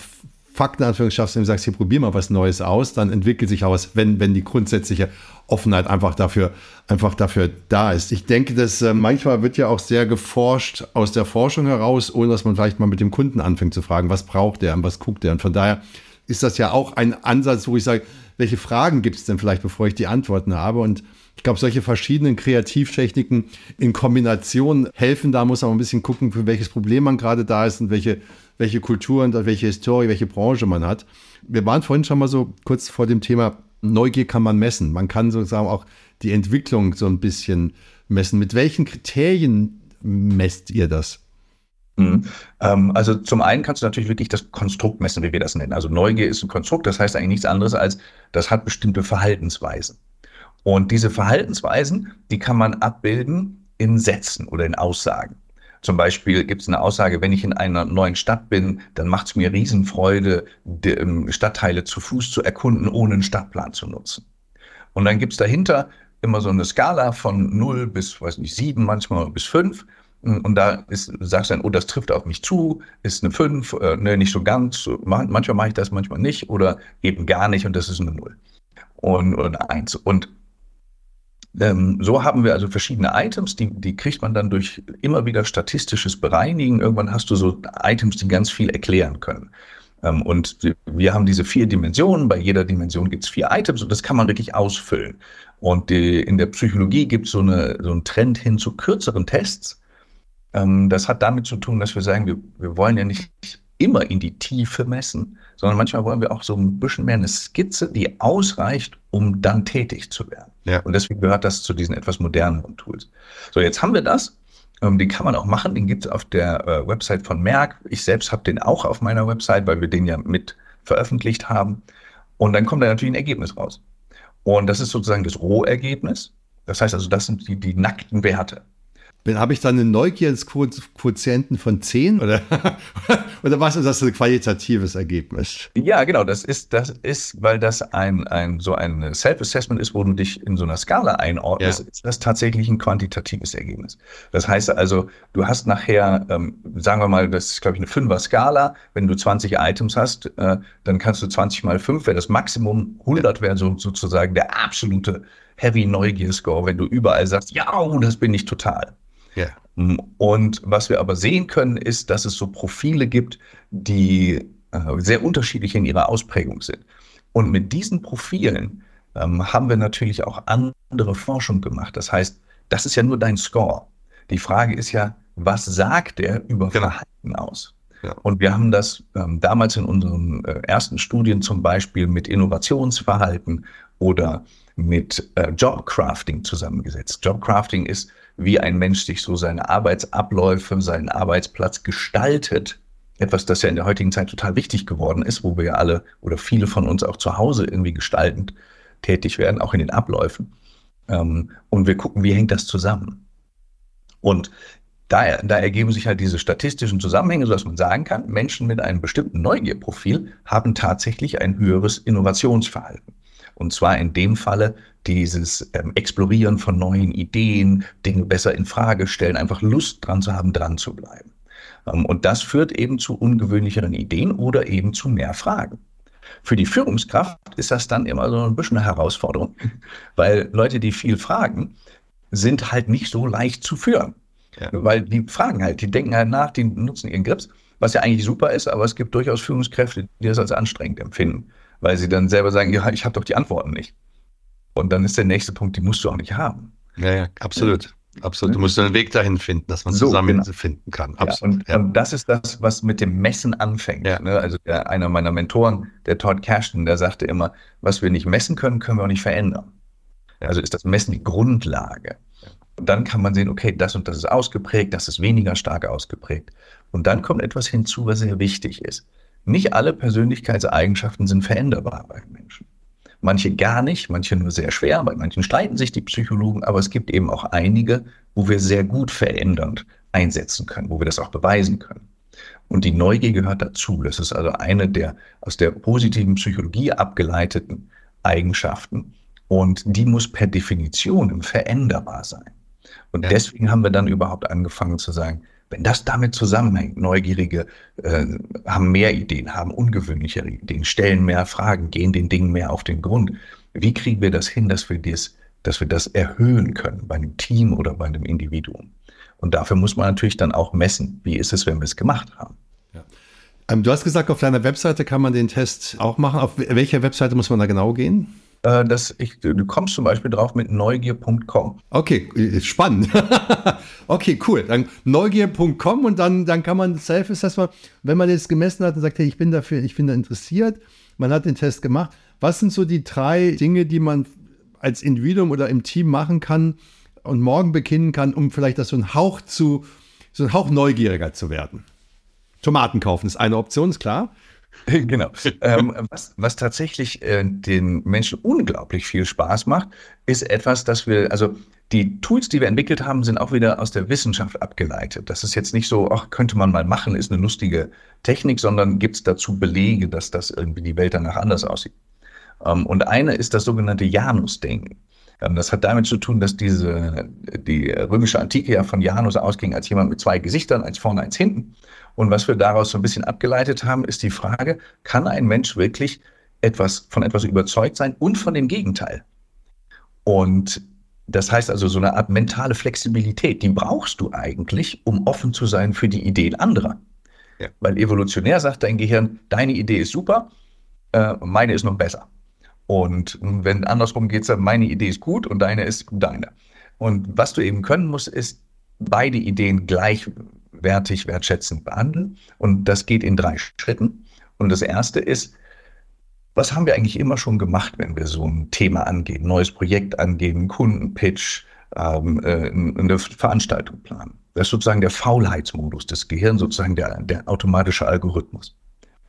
Fakten Anführungszeichen schaffst und sagst, hier probier mal was Neues aus, dann entwickelt sich aus, wenn, wenn die grundsätzliche Offenheit einfach dafür, einfach dafür da ist. Ich denke, dass äh, manchmal wird ja auch sehr geforscht aus der Forschung heraus, ohne dass man vielleicht mal mit dem Kunden anfängt zu fragen, was braucht der und was guckt der. Und von daher ist das ja auch ein Ansatz, wo ich sage, welche Fragen gibt es denn vielleicht, bevor ich die Antworten habe? Und ich glaube, solche verschiedenen Kreativtechniken in Kombination helfen. Da muss man ein bisschen gucken, für welches Problem man gerade da ist und welche, welche Kultur und welche Historie, welche Branche man hat. Wir waren vorhin schon mal so kurz vor dem Thema Neugier kann man messen. Man kann sozusagen auch die Entwicklung so ein bisschen messen. Mit welchen Kriterien messt ihr das? Mhm. Ähm, also zum einen kannst du natürlich wirklich das Konstrukt messen, wie wir das nennen. Also Neugier ist ein Konstrukt, das heißt eigentlich nichts anderes als, das hat bestimmte Verhaltensweisen. Und diese Verhaltensweisen, die kann man abbilden in Sätzen oder in Aussagen. Zum Beispiel gibt es eine Aussage, wenn ich in einer neuen Stadt bin, dann macht es mir Riesenfreude, ähm, Stadtteile zu Fuß zu erkunden, ohne einen Stadtplan zu nutzen. Und dann gibt es dahinter immer so eine Skala von 0 bis, weiß nicht, 7 manchmal bis 5. Und da ist, sagst du dann, oh, das trifft auf mich zu, ist eine 5, äh, ne, nicht so ganz. Manchmal mache ich das, manchmal nicht oder eben gar nicht und das ist eine 0 und, und eine 1. Und ähm, so haben wir also verschiedene Items, die, die kriegt man dann durch immer wieder statistisches Bereinigen. Irgendwann hast du so Items, die ganz viel erklären können. Ähm, und wir haben diese vier Dimensionen. Bei jeder Dimension gibt es vier Items und das kann man wirklich ausfüllen. Und die, in der Psychologie gibt es so, eine, so einen Trend hin zu kürzeren Tests. Ähm, das hat damit zu tun, dass wir sagen, wir, wir wollen ja nicht immer in die Tiefe messen, sondern manchmal wollen wir auch so ein bisschen mehr eine Skizze, die ausreicht, um dann tätig zu werden. Ja. Und deswegen gehört das zu diesen etwas moderneren Tools. So, jetzt haben wir das. Ähm, den kann man auch machen, den gibt es auf der äh, Website von Merck. Ich selbst habe den auch auf meiner Website, weil wir den ja mit veröffentlicht haben. Und dann kommt da natürlich ein Ergebnis raus. Und das ist sozusagen das Rohergebnis. Das heißt also, das sind die, die nackten Werte. Habe ich dann einen Neugierquotienten von 10 oder, [LAUGHS] oder was ist das ein qualitatives Ergebnis? Ja, genau. Das ist, das ist, weil das ein, ein so ein Self-Assessment ist, wo du dich in so einer Skala einordnest, ja. ist das tatsächlich ein quantitatives Ergebnis. Das heißt also, du hast nachher, ähm, sagen wir mal, das ist, glaube ich, eine Fünfer-Skala. Wenn du 20 Items hast, äh, dann kannst du 20 mal 5, wäre das Maximum, 100 wäre so, sozusagen der absolute Heavy Neugier-Score, wenn du überall sagst, ja, das bin ich total. Yeah. Und was wir aber sehen können, ist, dass es so Profile gibt, die äh, sehr unterschiedlich in ihrer Ausprägung sind. Und mit diesen Profilen ähm, haben wir natürlich auch andere Forschung gemacht. Das heißt, das ist ja nur dein Score. Die Frage ist ja, was sagt der über genau. Verhalten aus? Ja. Und wir haben das ähm, damals in unseren äh, ersten Studien zum Beispiel mit Innovationsverhalten oder mit äh, Jobcrafting zusammengesetzt. Jobcrafting ist, wie ein Mensch sich so seine Arbeitsabläufe, seinen Arbeitsplatz gestaltet. Etwas, das ja in der heutigen Zeit total wichtig geworden ist, wo wir ja alle oder viele von uns auch zu Hause irgendwie gestaltend tätig werden, auch in den Abläufen. Ähm, und wir gucken, wie hängt das zusammen. Und da, da ergeben sich halt diese statistischen Zusammenhänge, sodass man sagen kann, Menschen mit einem bestimmten Neugierprofil haben tatsächlich ein höheres Innovationsverhalten. Und zwar in dem Falle dieses ähm, Explorieren von neuen Ideen, Dinge besser in Frage stellen, einfach Lust dran zu haben, dran zu bleiben. Ähm, und das führt eben zu ungewöhnlicheren Ideen oder eben zu mehr Fragen. Für die Führungskraft ist das dann immer so ein bisschen eine Herausforderung, [LAUGHS] weil Leute, die viel fragen, sind halt nicht so leicht zu führen. Ja. Weil die fragen halt, die denken halt nach, die nutzen ihren Grips, was ja eigentlich super ist, aber es gibt durchaus Führungskräfte, die das als anstrengend empfinden weil sie dann selber sagen, ja, ich habe doch die Antworten nicht. Und dann ist der nächste Punkt, die musst du auch nicht haben. Ja, ja, absolut. Absolut. Du musst einen Weg dahin finden, dass man so, zusammen genau. finden kann. Absolut. Ja, und, ja. und, das ist das, was mit dem Messen anfängt. Ja. Ne? Also der, einer meiner Mentoren, der Todd Cashton, der sagte immer, was wir nicht messen können, können wir auch nicht verändern. Also ist das Messen die Grundlage. Und dann kann man sehen, okay, das und das ist ausgeprägt, das ist weniger stark ausgeprägt. Und dann kommt etwas hinzu, was sehr wichtig ist. Nicht alle Persönlichkeitseigenschaften sind veränderbar bei Menschen. Manche gar nicht, manche nur sehr schwer, bei manchen streiten sich die Psychologen, aber es gibt eben auch einige, wo wir sehr gut verändernd einsetzen können, wo wir das auch beweisen können. Und die Neugier gehört dazu. Das ist also eine der aus der positiven Psychologie abgeleiteten Eigenschaften. Und die muss per Definition veränderbar sein. Und ja. deswegen haben wir dann überhaupt angefangen zu sagen, wenn das damit zusammenhängt, Neugierige äh, haben mehr Ideen, haben ungewöhnlichere Ideen, stellen mehr Fragen, gehen den Dingen mehr auf den Grund. Wie kriegen wir das hin, dass wir das, dass wir das erhöhen können bei einem Team oder bei einem Individuum? Und dafür muss man natürlich dann auch messen, wie ist es, wenn wir es gemacht haben. Ja. Ähm, du hast gesagt, auf deiner Webseite kann man den Test auch machen. Auf welcher Webseite muss man da genau gehen? Äh, dass ich, du kommst zum Beispiel drauf mit neugier.com. Okay, spannend. [LAUGHS] okay, cool. Dann neugier.com und dann, dann kann man Self-Assessment, wenn man jetzt gemessen hat und sagt, hey, ich bin dafür, ich bin da interessiert, man hat den Test gemacht. Was sind so die drei Dinge, die man als Individuum oder im Team machen kann und morgen beginnen kann, um vielleicht das so ein Hauch zu, so ein Hauch neugieriger zu werden? Tomaten kaufen ist eine Option, ist klar. [LAUGHS] Genau. ähm, was, was tatsächlich äh, den Menschen unglaublich viel Spaß macht, ist etwas, das wir, also die Tools, die wir entwickelt haben, sind auch wieder aus der Wissenschaft abgeleitet. Das ist jetzt nicht so, ach, könnte man mal machen, ist eine lustige Technik, sondern gibt es dazu Belege, dass das irgendwie die Welt danach anders aussieht. Ähm, und eine ist das sogenannte Janus-Denken. Ähm, das hat damit zu tun, dass diese, die römische Antike ja von Janus ausging als jemand mit zwei Gesichtern, eins vorne, eins hinten. Und was wir daraus so ein bisschen abgeleitet haben, ist die Frage, kann ein Mensch wirklich etwas, von etwas überzeugt sein und von dem Gegenteil? Und das heißt also, so eine Art mentale Flexibilität, die brauchst du eigentlich, um offen zu sein für die Ideen anderer. Ja. Weil evolutionär sagt dein Gehirn, deine Idee ist super, äh, meine ist noch besser. Und wenn andersrum geht es dann, meine Idee ist gut und deine ist deine. Und was du eben können musst, ist beide Ideen gleich wertig, wertschätzend behandeln. Und das geht in drei Schritten. Und das erste ist, was haben wir eigentlich immer schon gemacht, wenn wir so ein Thema angehen, neues Projekt angehen, Kundenpitch, ähm, äh, eine Veranstaltung planen? Das ist sozusagen der Faulheitsmodus des Gehirns, sozusagen der, der automatische Algorithmus.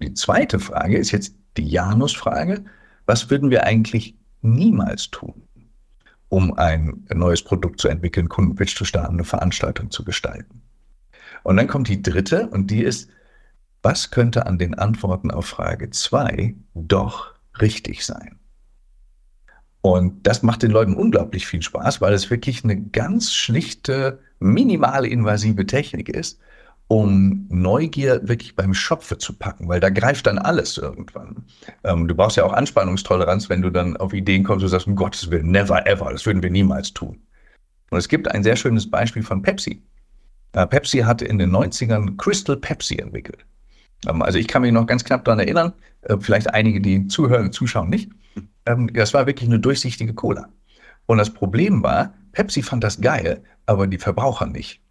Die zweite Frage ist jetzt die Janus-Frage. Was würden wir eigentlich niemals tun, um ein neues Produkt zu entwickeln, Kundenpitch zu starten, eine Veranstaltung zu gestalten. Und dann kommt die dritte und die ist, was könnte an den Antworten auf Frage 2 doch richtig sein? Und das macht den Leuten unglaublich viel Spaß, weil es wirklich eine ganz schlichte, minimal invasive Technik ist, um Neugier wirklich beim Schopfe zu packen, weil da greift dann alles irgendwann. Ähm, du brauchst ja auch Anspannungstoleranz, wenn du dann auf Ideen kommst und sagst, um Gottes Willen, never ever, das würden wir niemals tun. Und es gibt ein sehr schönes Beispiel von Pepsi. Äh, Pepsi hatte in den 90ern Crystal Pepsi entwickelt. Ähm, also ich kann mich noch ganz knapp daran erinnern, äh, vielleicht einige, die zuhören, zuschauen nicht. Ähm, das war wirklich eine durchsichtige Cola. Und das Problem war, Pepsi fand das geil, aber die Verbraucher nicht.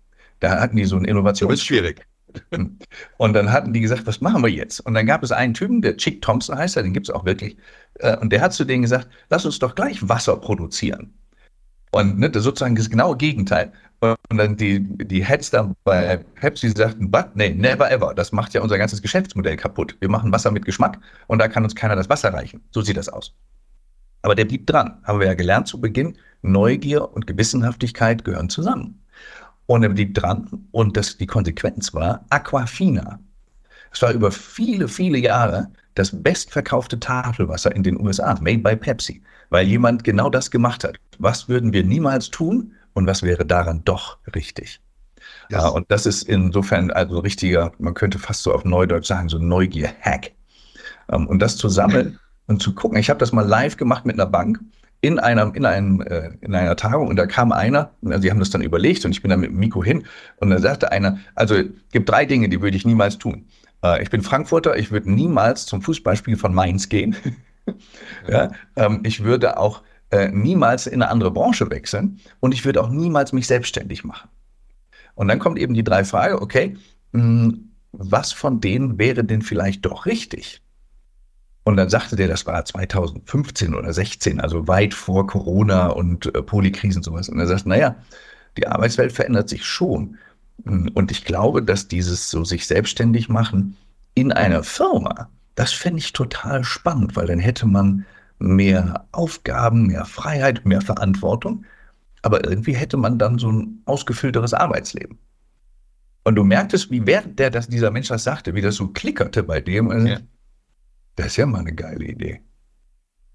Da hatten die so ein Innovation. Das ist schwierig. Und dann hatten die gesagt, was machen wir jetzt? Und dann gab es einen Typen, der Chick Thompson heißt er, den gibt es auch wirklich. Äh, und der hat zu denen gesagt, lass uns doch gleich Wasser produzieren. Und ne, das sozusagen das genaue Gegenteil. Und dann die, die Heads dann bei Pepsi sagten, but, nee, never ever. Das macht ja unser ganzes Geschäftsmodell kaputt. Wir machen Wasser mit Geschmack und da kann uns keiner das Wasser reichen. So sieht das aus. Aber der blieb dran. Haben wir ja gelernt zu Beginn. Neugier und Gewissenhaftigkeit gehören zusammen. Und er blieb dran und das, die Konsequenz war Aquafina. Es war über viele, viele Jahre das bestverkaufte Tafelwasser in den USA, made by Pepsi, weil jemand genau das gemacht hat. Was würden wir niemals tun? Und was wäre daran doch richtig. Ja, ja und das ist insofern also richtiger, man könnte fast so auf Neudeutsch sagen, so Neugier-Hack. Ähm, und das zu sammeln [LAUGHS] und zu gucken. Ich habe das mal live gemacht mit einer Bank in einer, in einem, äh, in einer Tagung und da kam einer, also die haben das dann überlegt und ich bin dann mit dem Mikro hin und dann sagte einer, also gibt drei Dinge, die würde ich niemals tun. Äh, ich bin Frankfurter, ich würde niemals zum Fußballspiel von Mainz gehen. [LAUGHS] ja, ähm, ich würde auch äh, niemals in eine andere Branche wechseln und ich würde auch niemals mich selbstständig machen. Und dann kommt eben die drei Frage, okay, mh, hm, was von denen wäre denn vielleicht doch richtig? Und dann sagte der, das war 2015 oder 16, also weit vor Corona und äh, Polykrisen sowas. Und er sagt, naja, die Arbeitswelt verändert sich schon. Hm, und ich glaube, dass dieses so sich selbstständig machen in einer Firma, das fände ich total spannend, weil dann hätte man mehr Aufgaben, mehr Freiheit, mehr Verantwortung. Aber irgendwie hätte man dann so ein ausgefüllteres Arbeitsleben. Und du merktest, wie während der, dass dieser Mensch das sagte, wie das so klickerte bei dem. Also, ja. Das ist ja mal eine geile Idee.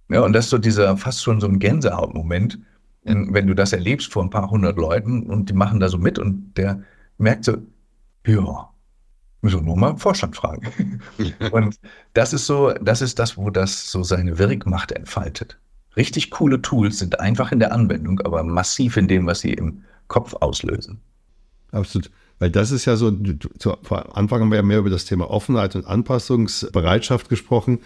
Ja, und das ist so dieser fast schon so ein Gänsehautmoment, ja. wenn du das erlebst vor ein paar hundert Leuten und die machen da so mit und der merkt so, ja, Müssen wir nur mal im Vorstand fragen. [LAUGHS] und das ist so, das ist das, wo das so seine Wirkmacht entfaltet. Richtig coole Tools sind einfach in der Anwendung, aber massiv in dem, was sie im Kopf auslösen. Absolut. Weil das ist ja so, zu Anfang haben wir ja mehr über das Thema Offenheit und Anpassungsbereitschaft gesprochen.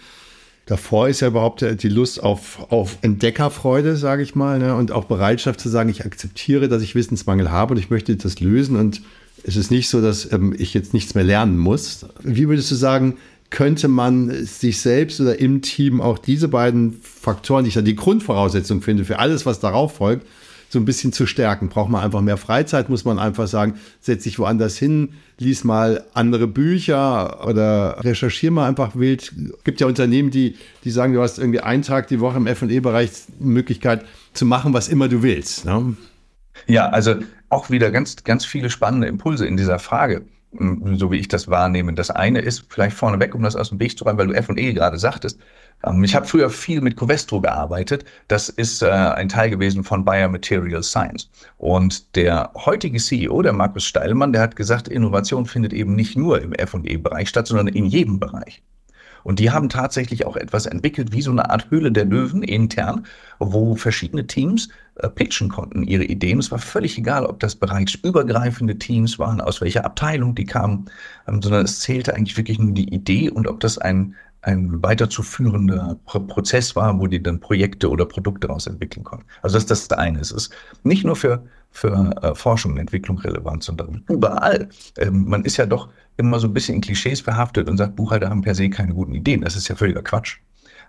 Davor ist ja überhaupt die Lust auf, auf Entdeckerfreude, sage ich mal, ne? und auch Bereitschaft zu sagen, ich akzeptiere, dass ich Wissensmangel habe und ich möchte das lösen und es ist nicht so, dass ähm, ich jetzt nichts mehr lernen muss. Wie würdest du sagen, könnte man sich selbst oder im Team auch diese beiden Faktoren, die ich dann die Grundvoraussetzung finde für alles, was darauf folgt, so ein bisschen zu stärken? Braucht man einfach mehr Freizeit? Muss man einfach sagen, setz dich woanders hin, lies mal andere Bücher oder recherchier mal einfach wild. Es gibt ja Unternehmen, die, die sagen, du hast irgendwie einen Tag die Woche im F&E-Bereich Möglichkeit zu machen, was immer du willst. Ne? Ja, also auch wieder ganz, ganz viele spannende Impulse in dieser Frage, so wie ich das wahrnehme. Das eine ist vielleicht vorneweg, um das aus dem Weg zu räumen, weil du F&E gerade sagtest. Ähm, ich habe früher viel mit Covestro gearbeitet. Das ist äh, ein Teil gewesen von Biomaterial Science. Und der heutige CEO, der Markus Steilmann, der hat gesagt, Innovation findet eben nicht nur im F&E-Bereich statt, sondern in jedem Bereich. Und die haben tatsächlich auch etwas entwickelt, wie so eine Art Höhle der Löwen intern, wo verschiedene Teams äh, pitchen konnten, ihre Ideen. Es war völlig egal, ob das bereichsübergreifende Teams waren, aus welcher Abteilung die kamen, ähm, sondern es zählte eigentlich wirklich nur die Idee und ob das ein, ein weiterzuführender Prozess war, wo die dann Projekte oder Produkte daraus entwickeln konnten. Also das ist das eine. Es ist nicht nur für, für äh, Forschung und Entwicklung relevant, sondern überall. Ähm, man ist ja doch immer so ein bisschen in Klischees verhaftet und sagt, Buchhalter haben per se keine guten Ideen. Das ist ja völliger Quatsch.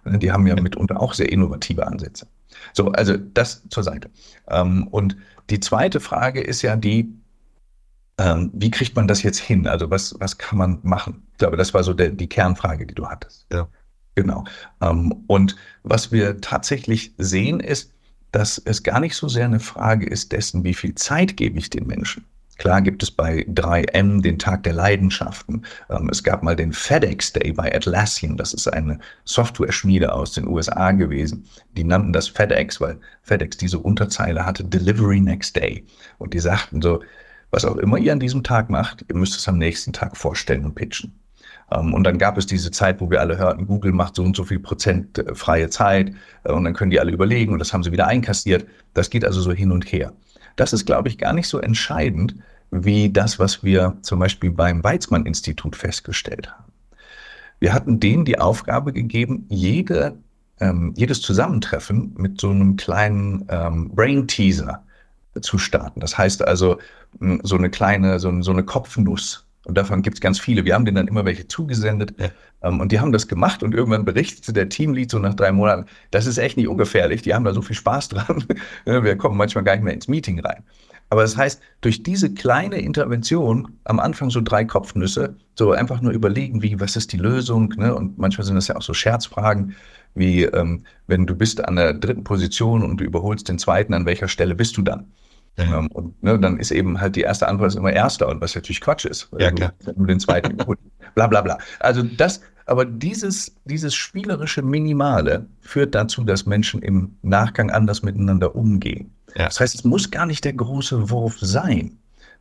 Die haben ja mitunter auch sehr innovative Ansätze. So, also das zur Seite. Ähm, und die zweite Frage ist ja die, ähm, wie kriegt man das jetzt hin? Also was, was kann man machen? Ich glaube, das war so der, die Kernfrage, die du hattest. Ja. Genau. Ähm, und was wir tatsächlich sehen, ist, dass es gar nicht so sehr eine Frage ist dessen, wie viel Zeit gebe ich den Menschen. Klar gibt es bei 3M den Tag der Leidenschaften. Ähm, es gab mal den FedEx Day bei Atlassian. Das ist eine Software-Schmiede aus den USA gewesen. Die nannten das FedEx, weil FedEx diese Unterzeile hatte, Delivery Next Day. Und die sagten so, was auch immer ihr an diesem Tag macht, ihr müsst es am nächsten Tag vorstellen und pitchen. Ähm, und dann gab es diese Zeit, wo wir alle hörten, Google macht so und so viel Prozent äh, freie Zeit. Äh, und dann können die alle überlegen und das haben sie wieder einkassiert. Das geht also so hin und her. Das ist, glaube ich, gar nicht so entscheidend wie das, was wir zum Beispiel beim Weizmann-Institut festgestellt haben. Wir hatten denen die Aufgabe gegeben, jede, ähm, jedes Zusammentreffen mit so einem kleinen ähm, Brain-Teaser zu starten. Das heißt also, so eine kleine, so, so eine Kopfnuss und davon gibt es ganz viele. Wir haben denen dann immer welche zugesendet. Ja. Ähm, und die haben das gemacht und irgendwann berichtete der Teamlead so nach drei Monaten, das ist echt nicht ungefährlich. Die haben da so viel Spaß dran. [LAUGHS] Wir kommen manchmal gar nicht mehr ins Meeting rein. Aber das heißt, durch diese kleine Intervention, am Anfang so drei Kopfnüsse, so einfach nur überlegen, wie, was ist die Lösung, ne? Und manchmal sind das ja auch so Scherzfragen, wie, ähm, wenn du bist an der dritten Position und du überholst den zweiten, an welcher Stelle bist du dann? Ja. Ähm, und ne, dann ist eben halt die erste Antwort immer erster und was natürlich Quatsch ist. Ja, klar. Nur den zweiten [LAUGHS] bla bla bla. Also das, aber dieses, dieses spielerische Minimale führt dazu, dass Menschen im Nachgang anders miteinander umgehen. Ja. Das heißt, es muss gar nicht der große Wurf sein,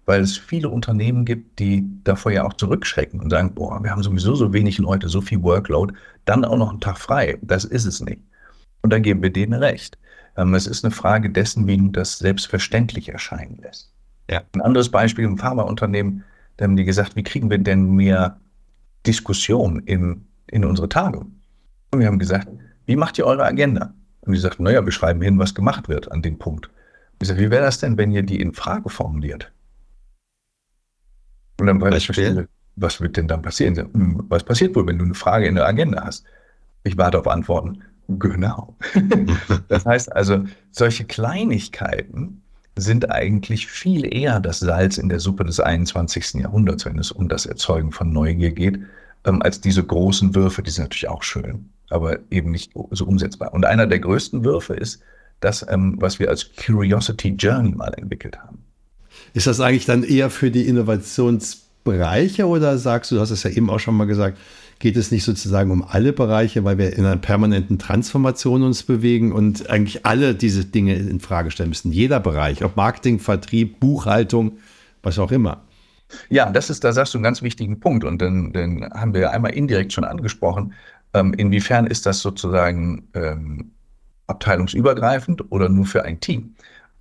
weil es viele Unternehmen gibt, die davor ja auch zurückschrecken und sagen, boah, wir haben sowieso so wenig Leute, so viel Workload, dann auch noch einen Tag frei. Das ist es nicht. Und dann geben wir denen recht. Ähm, es ist eine Frage dessen, wie du das selbstverständlich erscheinen lässt. Ja. Ein anderes Beispiel im Pharmaunternehmen, da haben die gesagt, wie kriegen wir denn mehr Diskussion in, in unsere Tage? Und wir haben gesagt, wie macht ihr eure Agenda? Und die sagten, naja, wir schreiben hin, was gemacht wird an dem Punkt. Ich sage, wie wäre das denn, wenn ihr die in Frage formuliert? Und dann war ich verstehe, was wird denn dann passieren? Hm, was passiert wohl, wenn du eine Frage in der Agenda hast? Ich warte auf Antworten. [LAUGHS] Genau. [LAUGHS] das heißt also, solche Kleinigkeiten sind eigentlich viel eher das Salz in der Suppe des 21. Jahrhunderts, wenn es um das Erzeugen von Neugier geht, ähm, als diese großen Würfe, die sind natürlich auch schön, aber eben nicht so umsetzbar. Und einer der größten Würfe ist das, ähm, was wir als Curiosity Journey mal entwickelt haben. Ist das eigentlich dann eher für die Innovationsbereiche oder sagst du, du hast es ja eben auch schon mal gesagt, geht es nicht sozusagen um alle Bereiche, weil wir in einer permanenten Transformation uns bewegen und eigentlich alle diese Dinge in Frage stellen müssen. Jeder Bereich, ob Marketing, Vertrieb, Buchhaltung, was auch immer. Ja, das ist, da sagst du einen ganz wichtigen Punkt und den, den haben wir einmal indirekt schon angesprochen. Ähm, inwiefern ist das sozusagen ähm, abteilungsübergreifend oder nur für ein Team?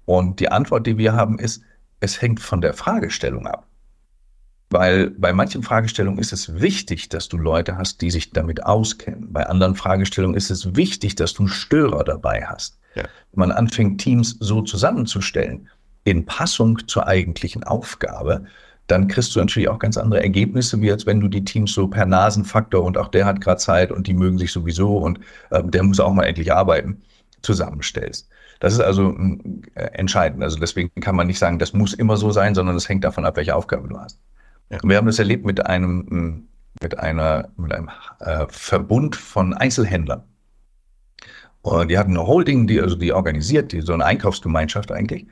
Und die Antwort, die wir haben, ist, es hängt von der Fragestellung ab. Weil bei manchen Fragestellungen ist es wichtig, dass du Leute hast, die sich damit auskennen. Bei anderen Fragestellungen ist es wichtig, dass du einen Störer dabei hast. Ja. Wenn man anfängt, Teams so zusammenzustellen, in Passung zur eigentlichen Aufgabe, dann kriegst du natürlich auch ganz andere Ergebnisse, wie als wenn du die Teams so per Nasenfaktor und auch der hat gerade Zeit und die mögen sich sowieso und äh, der muss auch mal endlich arbeiten, zusammenstellst. Das ist also äh, entscheidend. Also deswegen kann man nicht sagen, das muss immer so sein, sondern es hängt davon ab, welche Aufgabe du hast. Wir haben das erlebt mit einem, mit einer, mit einem äh, Verbund von Einzelhändlern. Und die hatten eine Holding, die, also die organisiert, die, so eine Einkaufsgemeinschaft eigentlich.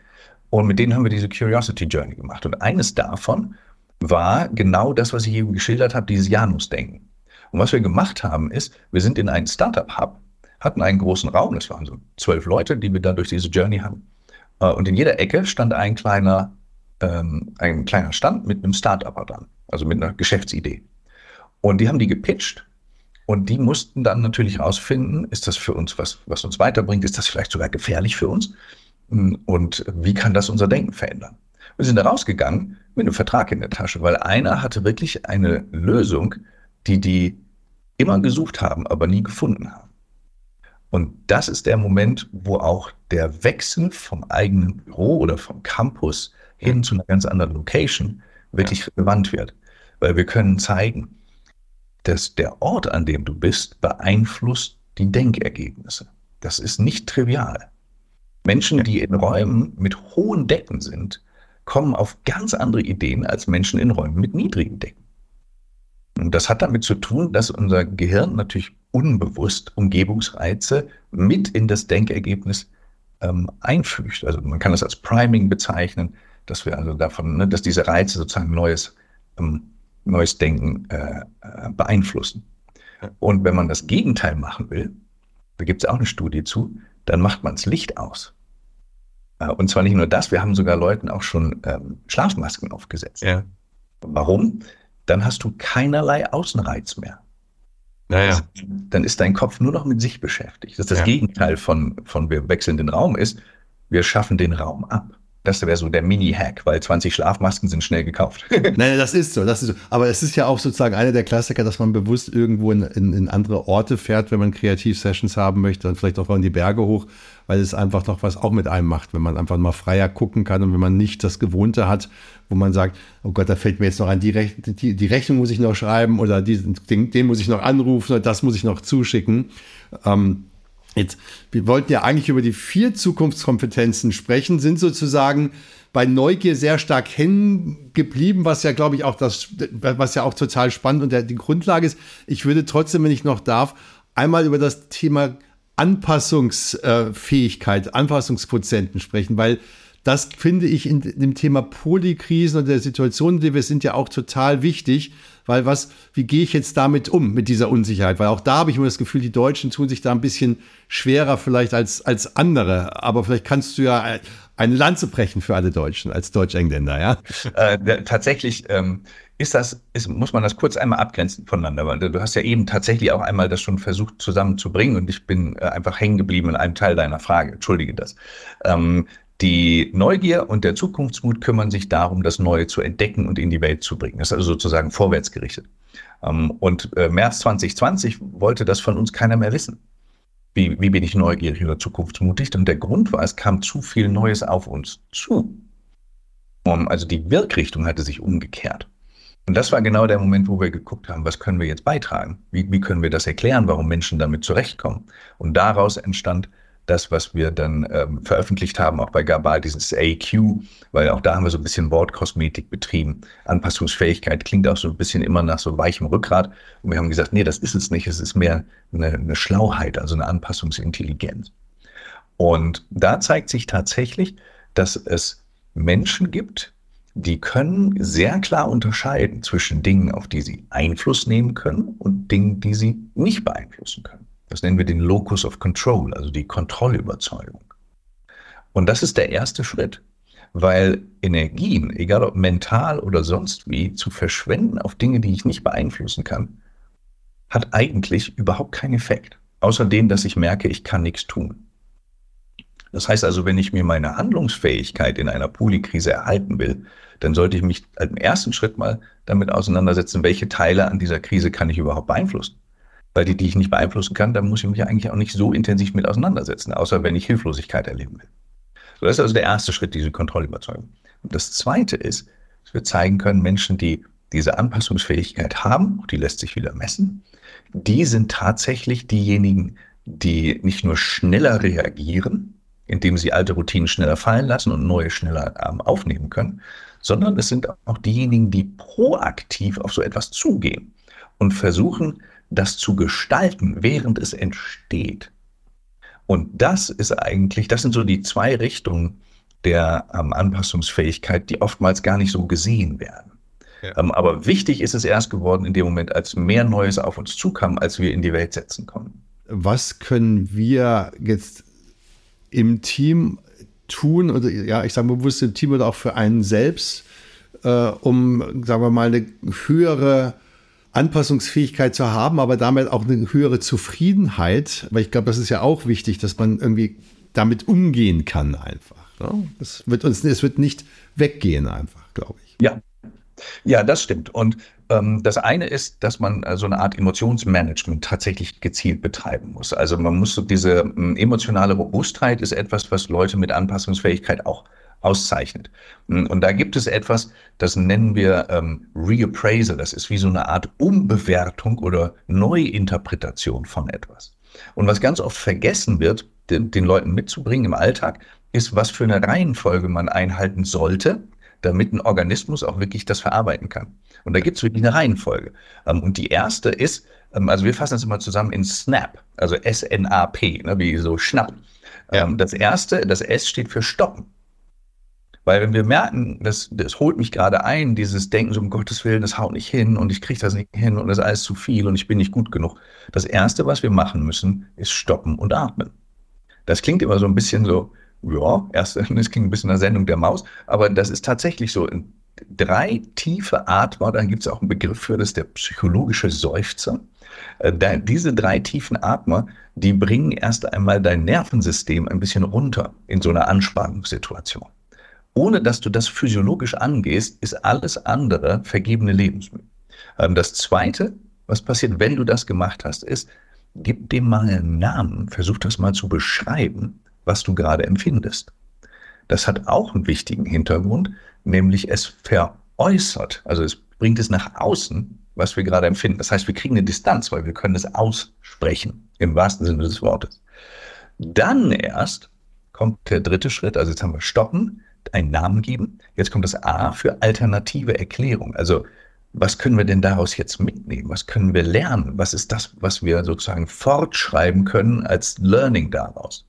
Und mit denen haben wir diese Curiosity Journey gemacht. Und eines davon war genau das, was ich eben geschildert habe, dieses Janus-Denken. Und was wir gemacht haben, ist, wir sind in einen Startup-Hub, hatten einen großen Raum, das waren so zwölf Leute, die wir da durch diese Journey haben. Äh, und in jeder Ecke stand ein kleiner ähm, ein kleiner Stand mit einem Start-up dran, also mit einer Geschäftsidee. Und die haben die gepitcht und die mussten dann natürlich rausfinden, ist das für uns was, was uns weiterbringt, ist das vielleicht sogar gefährlich für uns? Und wie kann das unser Denken verändern? Wir sind da rausgegangen mit einem Vertrag in der Tasche, weil einer hatte wirklich eine Lösung, die die immer gesucht haben, aber nie gefunden haben. Und das ist der Moment, wo auch der Wechsel vom eigenen Büro oder vom Campus hin zu einer ganz anderen Location wirklich relevant wird. Weil wir können zeigen, dass der Ort, an dem du bist, beeinflusst die Denkergebnisse. Das ist nicht trivial. Menschen, die in Räumen mit hohen Decken sind, kommen auf ganz andere Ideen als Menschen in Räumen mit niedrigen Decken. Und das hat damit zu tun, dass unser Gehirn natürlich unbewusst Umgebungsreize mit in das Denkergebnis ähm, einfügt. Also man kann das als Priming bezeichnen, dass wir also davon, ne, dass diese Reize sozusagen neues, ähm, neues Denken äh, äh beeinflussen. Und wenn man das Gegenteil machen will, da gibt es auch eine Studie zu, dann macht man das Licht aus. Äh, und zwar nicht nur das, wir haben sogar Leuten auch schon ähm, Schlafmasken aufgesetzt. Ja. Warum? Dann hast du keinerlei Außenreiz mehr. Naja. Dann ist dein Kopf nur noch mit sich beschäftigt. Das ist das ja. Gegenteil von, von wir wechseln den Raum ist, wir schaffen den Raum ab. Das wäre so der Mini-Hack, weil 20 Schlafmasken sind schnell gekauft. [LAUGHS] Nein, das ist so, das ist so. Aber es ist ja auch sozusagen einer der Klassiker, dass man bewusst irgendwo in, in, in andere Orte fährt, wenn man Kreativ-Sessions haben möchte und vielleicht auch in die Berge hoch, weil es einfach noch was auch mit einem macht, wenn man einfach mal freier gucken kann und wenn man nicht das Gewohnte hat, wo man sagt, oh Gott, da fällt mir jetzt noch an, die, Rech die, die Rechnung muss ich noch schreiben oder diesen, den, den, muss ich noch anrufen oder das muss ich noch zuschicken. Ähm, Jetzt, wir wollten ja eigentlich über die vier Zukunftskompetenzen sprechen, sind sozusagen bei Neugier sehr stark hängen geblieben, was ja, glaube ich, auch das, was ja auch total spannend und der, die Grundlage ist. Ich würde trotzdem, wenn ich noch darf, einmal über das Thema Anpassungsfähigkeit, Anpassungsquotienten sprechen, weil das finde ich in dem Thema Polykrisen und der Situation, in der wir sind, ja auch total wichtig, weil was, wie gehe ich jetzt damit um, mit dieser Unsicherheit? Weil auch da habe ich immer das Gefühl, die Deutschen tun sich da ein bisschen schwerer vielleicht als, als andere. Aber vielleicht kannst du ja eine Lanze brechen für alle Deutschen als Deutsch-Engländer, ja? Äh, tatsächlich ähm, ist das, ist, muss man das kurz einmal abgrenzen voneinander, weil du hast ja eben tatsächlich auch einmal das schon versucht zusammenzubringen und ich bin äh, einfach hängen geblieben in einem Teil deiner Frage. Entschuldige das. Ähm, die Neugier und der Zukunftsmut kümmern sich darum, das Neue zu entdecken und in die Welt zu bringen. Das ist also sozusagen vorwärts gerichtet. Ähm, und äh, März 2020 wollte das von uns keiner mehr wissen. Wie, wie bin ich neugierig oder zukunftsmutig? Und der Grund war, es kam zu viel Neues auf uns zu. Also die Wirkrichtung hatte sich umgekehrt. Und das war genau der Moment, wo wir geguckt haben, was können wir jetzt beitragen? Wie, wie können wir das erklären, warum Menschen damit zurechtkommen? Und daraus entstand das, was wir dann ähm, veröffentlicht haben, auch bei Gabal, dieses AQ, weil auch da haben wir so ein bisschen Wortkosmetik betrieben. Anpassungsfähigkeit klingt auch so ein bisschen immer nach so weichem Rückgrat. Und wir haben gesagt, nee, das ist es nicht. Es ist mehr eine, eine Schlauheit, also eine Anpassungsintelligenz. Und da zeigt sich tatsächlich, dass es Menschen gibt, die können sehr klar unterscheiden zwischen Dingen, auf die sie Einfluss nehmen können und Dingen, die sie nicht beeinflussen können. Das nennen wir den Locus of Control, also die Kontrollüberzeugung. Und das ist der erste Schritt, weil Energien, egal ob mental oder sonst wie, zu verschwenden auf Dinge, die ich nicht beeinflussen kann, hat eigentlich überhaupt keinen Effekt. Außer dem, dass ich merke, ich kann nichts tun. Das heißt also, wenn ich mir meine Handlungsfähigkeit in einer Polykrise erhalten will, dann sollte ich mich im ersten Schritt mal damit auseinandersetzen, welche Teile an dieser Krise kann ich überhaupt beeinflussen weil die, die ich nicht beeinflussen kann, da muss ich mich eigentlich auch nicht so intensiv mit auseinandersetzen, außer wenn ich Hilflosigkeit erleben will. So, das ist also der erste Schritt, diese Kontrollüberzeugung. Und das zweite ist, dass wir zeigen können, Menschen, die diese Anpassungsfähigkeit haben, die lässt sich wieder messen, die sind tatsächlich diejenigen, die nicht nur schneller reagieren, indem sie alte Routinen schneller fallen lassen und neue schneller ähm, aufnehmen können, sondern es sind auch diejenigen, die proaktiv auf so etwas zugehen und versuchen, das zu gestalten, während es entsteht. Und das ist eigentlich, das sind so die zwei Richtungen der ähm, Anpassungsfähigkeit, die oftmals gar nicht so gesehen werden. Ja. Ähm, aber wichtig ist es erst geworden in dem Moment, als mehr Neues auf uns zukam, als wir in die Welt setzen konnten. Was können wir jetzt im Team tun, oder ja, ich sage bewusst im Team oder auch für einen selbst, äh, um, sagen wir mal, eine höhere Anpassungsfähigkeit zu haben, aber damit auch eine höhere Zufriedenheit, weil ich glaube, das ist ja auch wichtig, dass man irgendwie damit umgehen kann einfach. Ne? Es wird uns, es wird nicht weggehen einfach, glaube ich. Ja, ja, das stimmt. Und ähm, das eine ist, dass man äh, so eine Art Emotionsmanagement tatsächlich gezielt betreiben muss. Also man muss so diese ähm, emotionale Robustheit ist etwas, was Leute mit Anpassungsfähigkeit auch auszeichnet. Hm, und da gibt es etwas, das nennen wir ähm, Reappraisal. Das ist wie so eine Art Umbewertung oder Neuinterpretation von etwas. Und was ganz oft vergessen wird, den, den Leuten mitzubringen im Alltag, ist, was für eine Reihenfolge man einhalten sollte, damit ein Organismus auch wirklich das verarbeiten kann. Und da gibt es wirklich eine Reihenfolge. Ähm, und die erste ist, ähm, also wir fassen das immer zusammen in SNAP, also S-N-A-P, ne, wie so Schnapp. Ja. Ähm, das erste, das S steht für Stoppen. Weil wenn wir merken, das, das holt mich gerade ein, dieses Denken so um Gottes Willen, das haut nicht hin und ich kriege das nicht hin und das ist alles zu viel und ich bin nicht gut genug. Das Erste, was wir machen müssen, ist stoppen und atmen. Das klingt immer so ein bisschen so, ja, erst, [LAUGHS] das klingt ein bisschen eine Sendung der Maus, aber das ist tatsächlich so. Drei tiefe Atmer, dann gibt es auch einen Begriff für das, der psychologische Seufzer. Äh, diese drei tiefen Atmer, die bringen erst einmal dein Nervensystem ein bisschen runter in so einer Anspannungssituation. Ohne dass du das physiologisch angehst, ist alles andere vergebene Lebensmühe. Ähm, das Zweite, was passiert, wenn du das gemacht hast, ist, gib dem mal einen Namen, versuch das mal zu beschreiben was du gerade empfindest. Das hat auch einen wichtigen Hintergrund, nämlich es veräußert, also es bringt es nach außen, was wir gerade empfinden. Das heißt, wir kriegen eine Distanz, weil wir können es aussprechen, im wahrsten Sinne des Wortes. Dann erst kommt der dritte Schritt, also jetzt haben wir stoppen, einen Namen geben. Jetzt kommt das A für alternative Erklärung. Also was können wir denn daraus jetzt mitnehmen? Was können wir lernen? Was ist das, was wir sozusagen fortschreiben können als Learning daraus?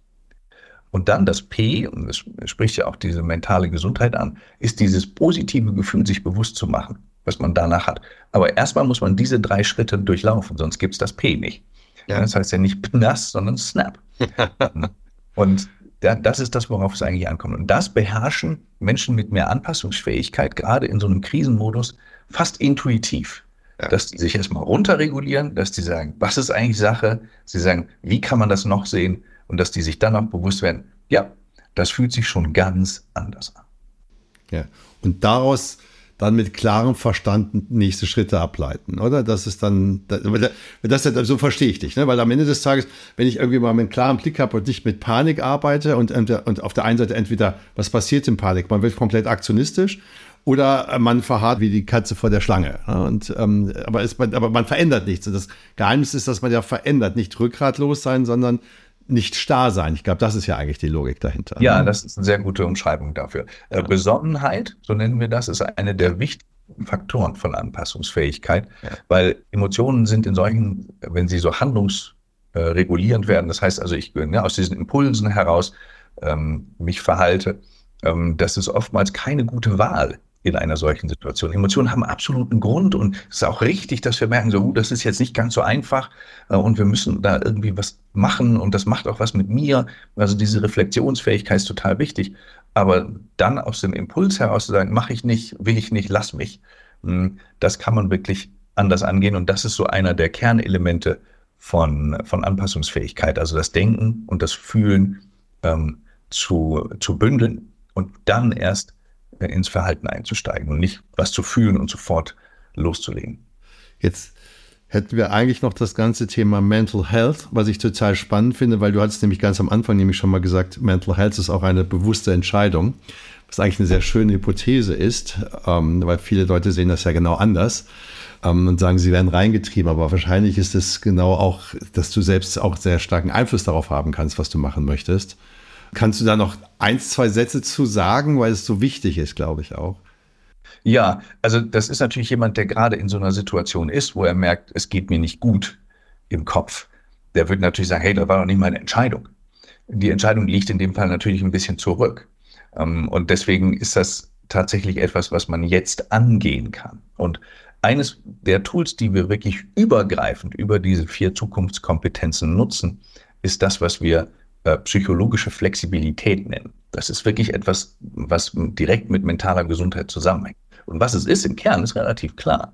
Und dann das P, und das spricht ja auch diese mentale Gesundheit an, ist dieses positive Gefühl, sich bewusst zu machen, was man danach hat. Aber erstmal muss man diese drei Schritte durchlaufen, sonst gibt es das P nicht. Ja. Das heißt ja nicht PNAS, sondern Snap. [LAUGHS] und das ist das, worauf es eigentlich ankommt. Und das beherrschen Menschen mit mehr Anpassungsfähigkeit, gerade in so einem Krisenmodus, fast intuitiv. Ja. Dass die sich erstmal runterregulieren, dass die sagen, was ist eigentlich Sache? Sie sagen, wie kann man das noch sehen? und dass die sich dann auch bewusst werden, ja, das fühlt sich schon ganz anders an. Ja, und daraus dann mit klarem Verstand nächste Schritte ableiten, oder? Das ist dann, das, das, so verstehe ich dich, ne? Weil am Ende des Tages, wenn ich irgendwie mal einen klaren Blick habe und nicht mit Panik arbeite und, und auf der einen Seite entweder, was passiert in Panik? Man wird komplett aktionistisch oder man verharrt wie die Katze vor der Schlange. Und, ähm, aber, es, aber man verändert nichts. Und das Geheimnis ist, dass man ja verändert, nicht rückgratlos sein, sondern nicht starr sein. Ich glaube, das ist ja eigentlich die Logik dahinter. Ja, ne? das ist eine sehr gute Umschreibung dafür. Äh, ja. Besonnenheit, so nennen wir das, ist eine der wichtigsten Faktoren von Anpassungsfähigkeit, ja. weil Emotionen sind in solchen, wenn sie so handlungsregulierend werden, das heißt also, ich ja, aus diesen Impulsen heraus ähm, mich verhalte, ähm, das ist oftmals keine gute Wahl in einer solchen Situation. Emotionen haben absoluten Grund und es ist auch richtig, dass wir merken, so, uh, das ist jetzt nicht ganz so einfach äh, und wir müssen da irgendwie was machen und das macht auch was mit mir. Also diese Reflexionsfähigkeit ist total wichtig. Aber dann aus dem Impuls heraus zu sagen, mache ich nicht, will ich nicht, lass mich, hm, das kann man wirklich anders angehen und das ist so einer der Kernelemente von, von Anpassungsfähigkeit, also das Denken und das Fühlen ähm, zu, zu bündeln und dann erst ins Verhalten einzusteigen und nicht was zu fühlen und sofort loszulegen. Jetzt hätten wir eigentlich noch das ganze Thema Mental Health, was ich total spannend finde, weil du hattest nämlich ganz am Anfang nämlich schon mal gesagt, Mental Health ist auch eine bewusste Entscheidung, was eigentlich eine sehr schöne Hypothese ist, ähm, weil viele Leute sehen das ja genau anders ähm, und sagen, sie werden reingetrieben, aber wahrscheinlich ist es genau auch, dass du selbst auch sehr starken Einfluss darauf haben kannst, was du machen möchtest. Kannst du da noch ein, zwei Sätze zu sagen, weil es so wichtig ist, glaube ich auch? Ja, also das ist natürlich jemand, der gerade in so einer Situation ist, wo er merkt, es geht mir nicht gut im Kopf. Der wird natürlich sagen, hey, das war doch nicht meine Entscheidung. Die Entscheidung liegt in dem Fall natürlich ein bisschen zurück. Ähm, und deswegen ist das tatsächlich etwas, was man jetzt angehen kann. Und eines der Tools, die wir wirklich übergreifend über diese vier Zukunftskompetenzen nutzen, ist das, was wir äh, psychologische Flexibilität nennen. Das ist wirklich etwas, was direkt mit mentaler Gesundheit zusammenhängt. Und was es ist im Kern, ist relativ klar.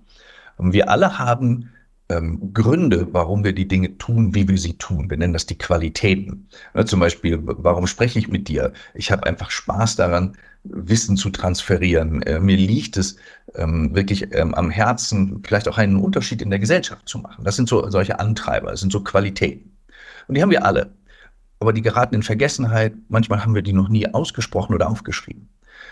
Wir alle haben ähm, Gründe, warum wir die Dinge tun, wie wir sie tun. Wir nennen das die Qualitäten. Ja, zum Beispiel, warum spreche ich mit dir? Ich habe einfach Spaß daran, Wissen zu transferieren. Äh, mir liegt es ähm, wirklich ähm, am Herzen, vielleicht auch einen Unterschied in der Gesellschaft zu machen. Das sind so solche Antreiber, das sind so Qualitäten. Und die haben wir alle. Aber die geraten in Vergessenheit. Manchmal haben wir die noch nie ausgesprochen oder aufgeschrieben.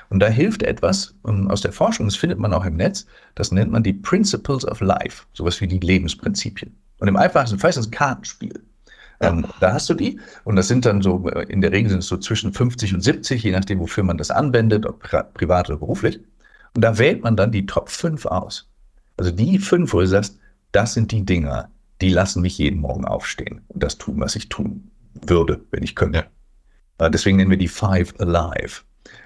Und da hilft etwas um, ähm, aus der Forschung, das findet man auch im Netz, das nennt man die Principles of Life, sowas wie die Lebensprinzipien. Und im einfachsten Fall ist das ein Kartenspiel. Ähm, da hast du die und das sind dann so, äh, in der Regel sind es so zwischen 50 und 70, je nachdem, wofür man das anwendet, ob privat oder beruflich. Und da wählt man dann die Top 5 aus. Also die fünf, wo du sagst, das sind die Dinger, die lassen mich jeden Morgen aufstehen und das tun, was ich tun würde, wenn ich könnte. Ja. Äh, deswegen nennen wir die Five Alive,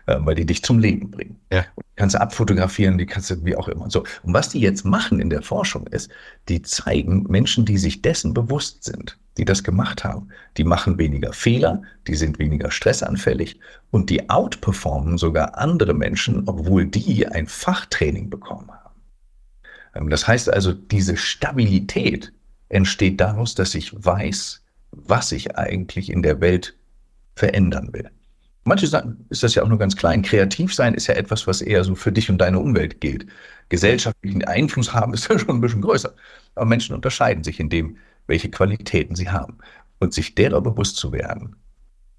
äh, weil die dich zum Leben bringen. Ja. Die kannst du abfotografieren, die kannst du wie auch immer. So. Und was die jetzt machen in der Forschung ist, die zeigen Menschen, die sich dessen bewusst sind, die das gemacht haben, die machen weniger Fehler, die sind weniger stressanfällig und die outperformen sogar andere Menschen, obwohl die ein Fachtraining bekommen haben. Ähm, das heißt also, diese Stabilität entsteht daraus, dass ich weiß, was ich eigentlich in der Welt verändern will. Manche sagen, ist das ja auch nur ganz klein. Kreativ sein ist ja etwas, was eher so für dich und deine Umwelt gilt. Gesellschaftlichen Einfluss haben ist [LAUGHS] ja schon ein bisschen größer. Aber Menschen unterscheiden sich in dem, welche Qualitäten sie haben. Und sich derer bewusst zu werden,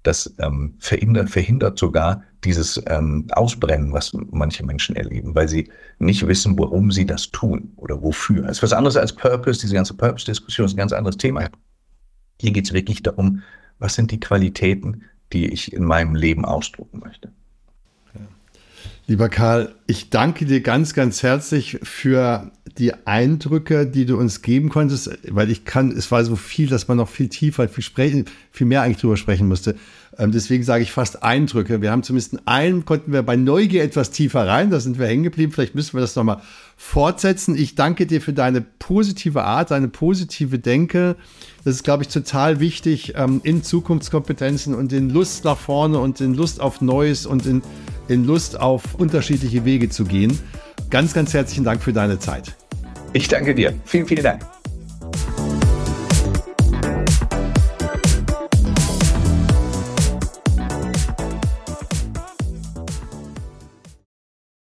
das ähm, verhindert, verhindert sogar dieses ähm, Ausbrennen, was manche Menschen erleben, weil sie nicht wissen, warum sie das tun oder wofür. Das ist was anderes als Purpose, diese ganze Purpose-Diskussion ist ein ganz anderes Thema. Hier geht es wirklich darum, was sind die Qualitäten, die ich in meinem Leben ausdrucken möchte. Lieber Karl, ich danke dir ganz, ganz herzlich für die Eindrücke, die du uns geben konntest, weil ich kann, es war so viel, dass man noch viel tiefer, viel sprechen, viel mehr eigentlich drüber sprechen musste. Ähm, deswegen sage ich fast Eindrücke. Wir haben zumindest in einem, konnten wir bei Neugier etwas tiefer rein, da sind wir hängen geblieben. Vielleicht müssen wir das nochmal fortsetzen. Ich danke dir für deine positive Art, deine positive Denke. Das ist, glaube ich, total wichtig ähm, in Zukunftskompetenzen und in Lust nach vorne und in Lust auf Neues und in, in Lust auf unterschiedliche Wege zu gehen. Ganz, ganz herzlichen Dank für deine Zeit. Ich danke dir. Vielen, vielen Dank.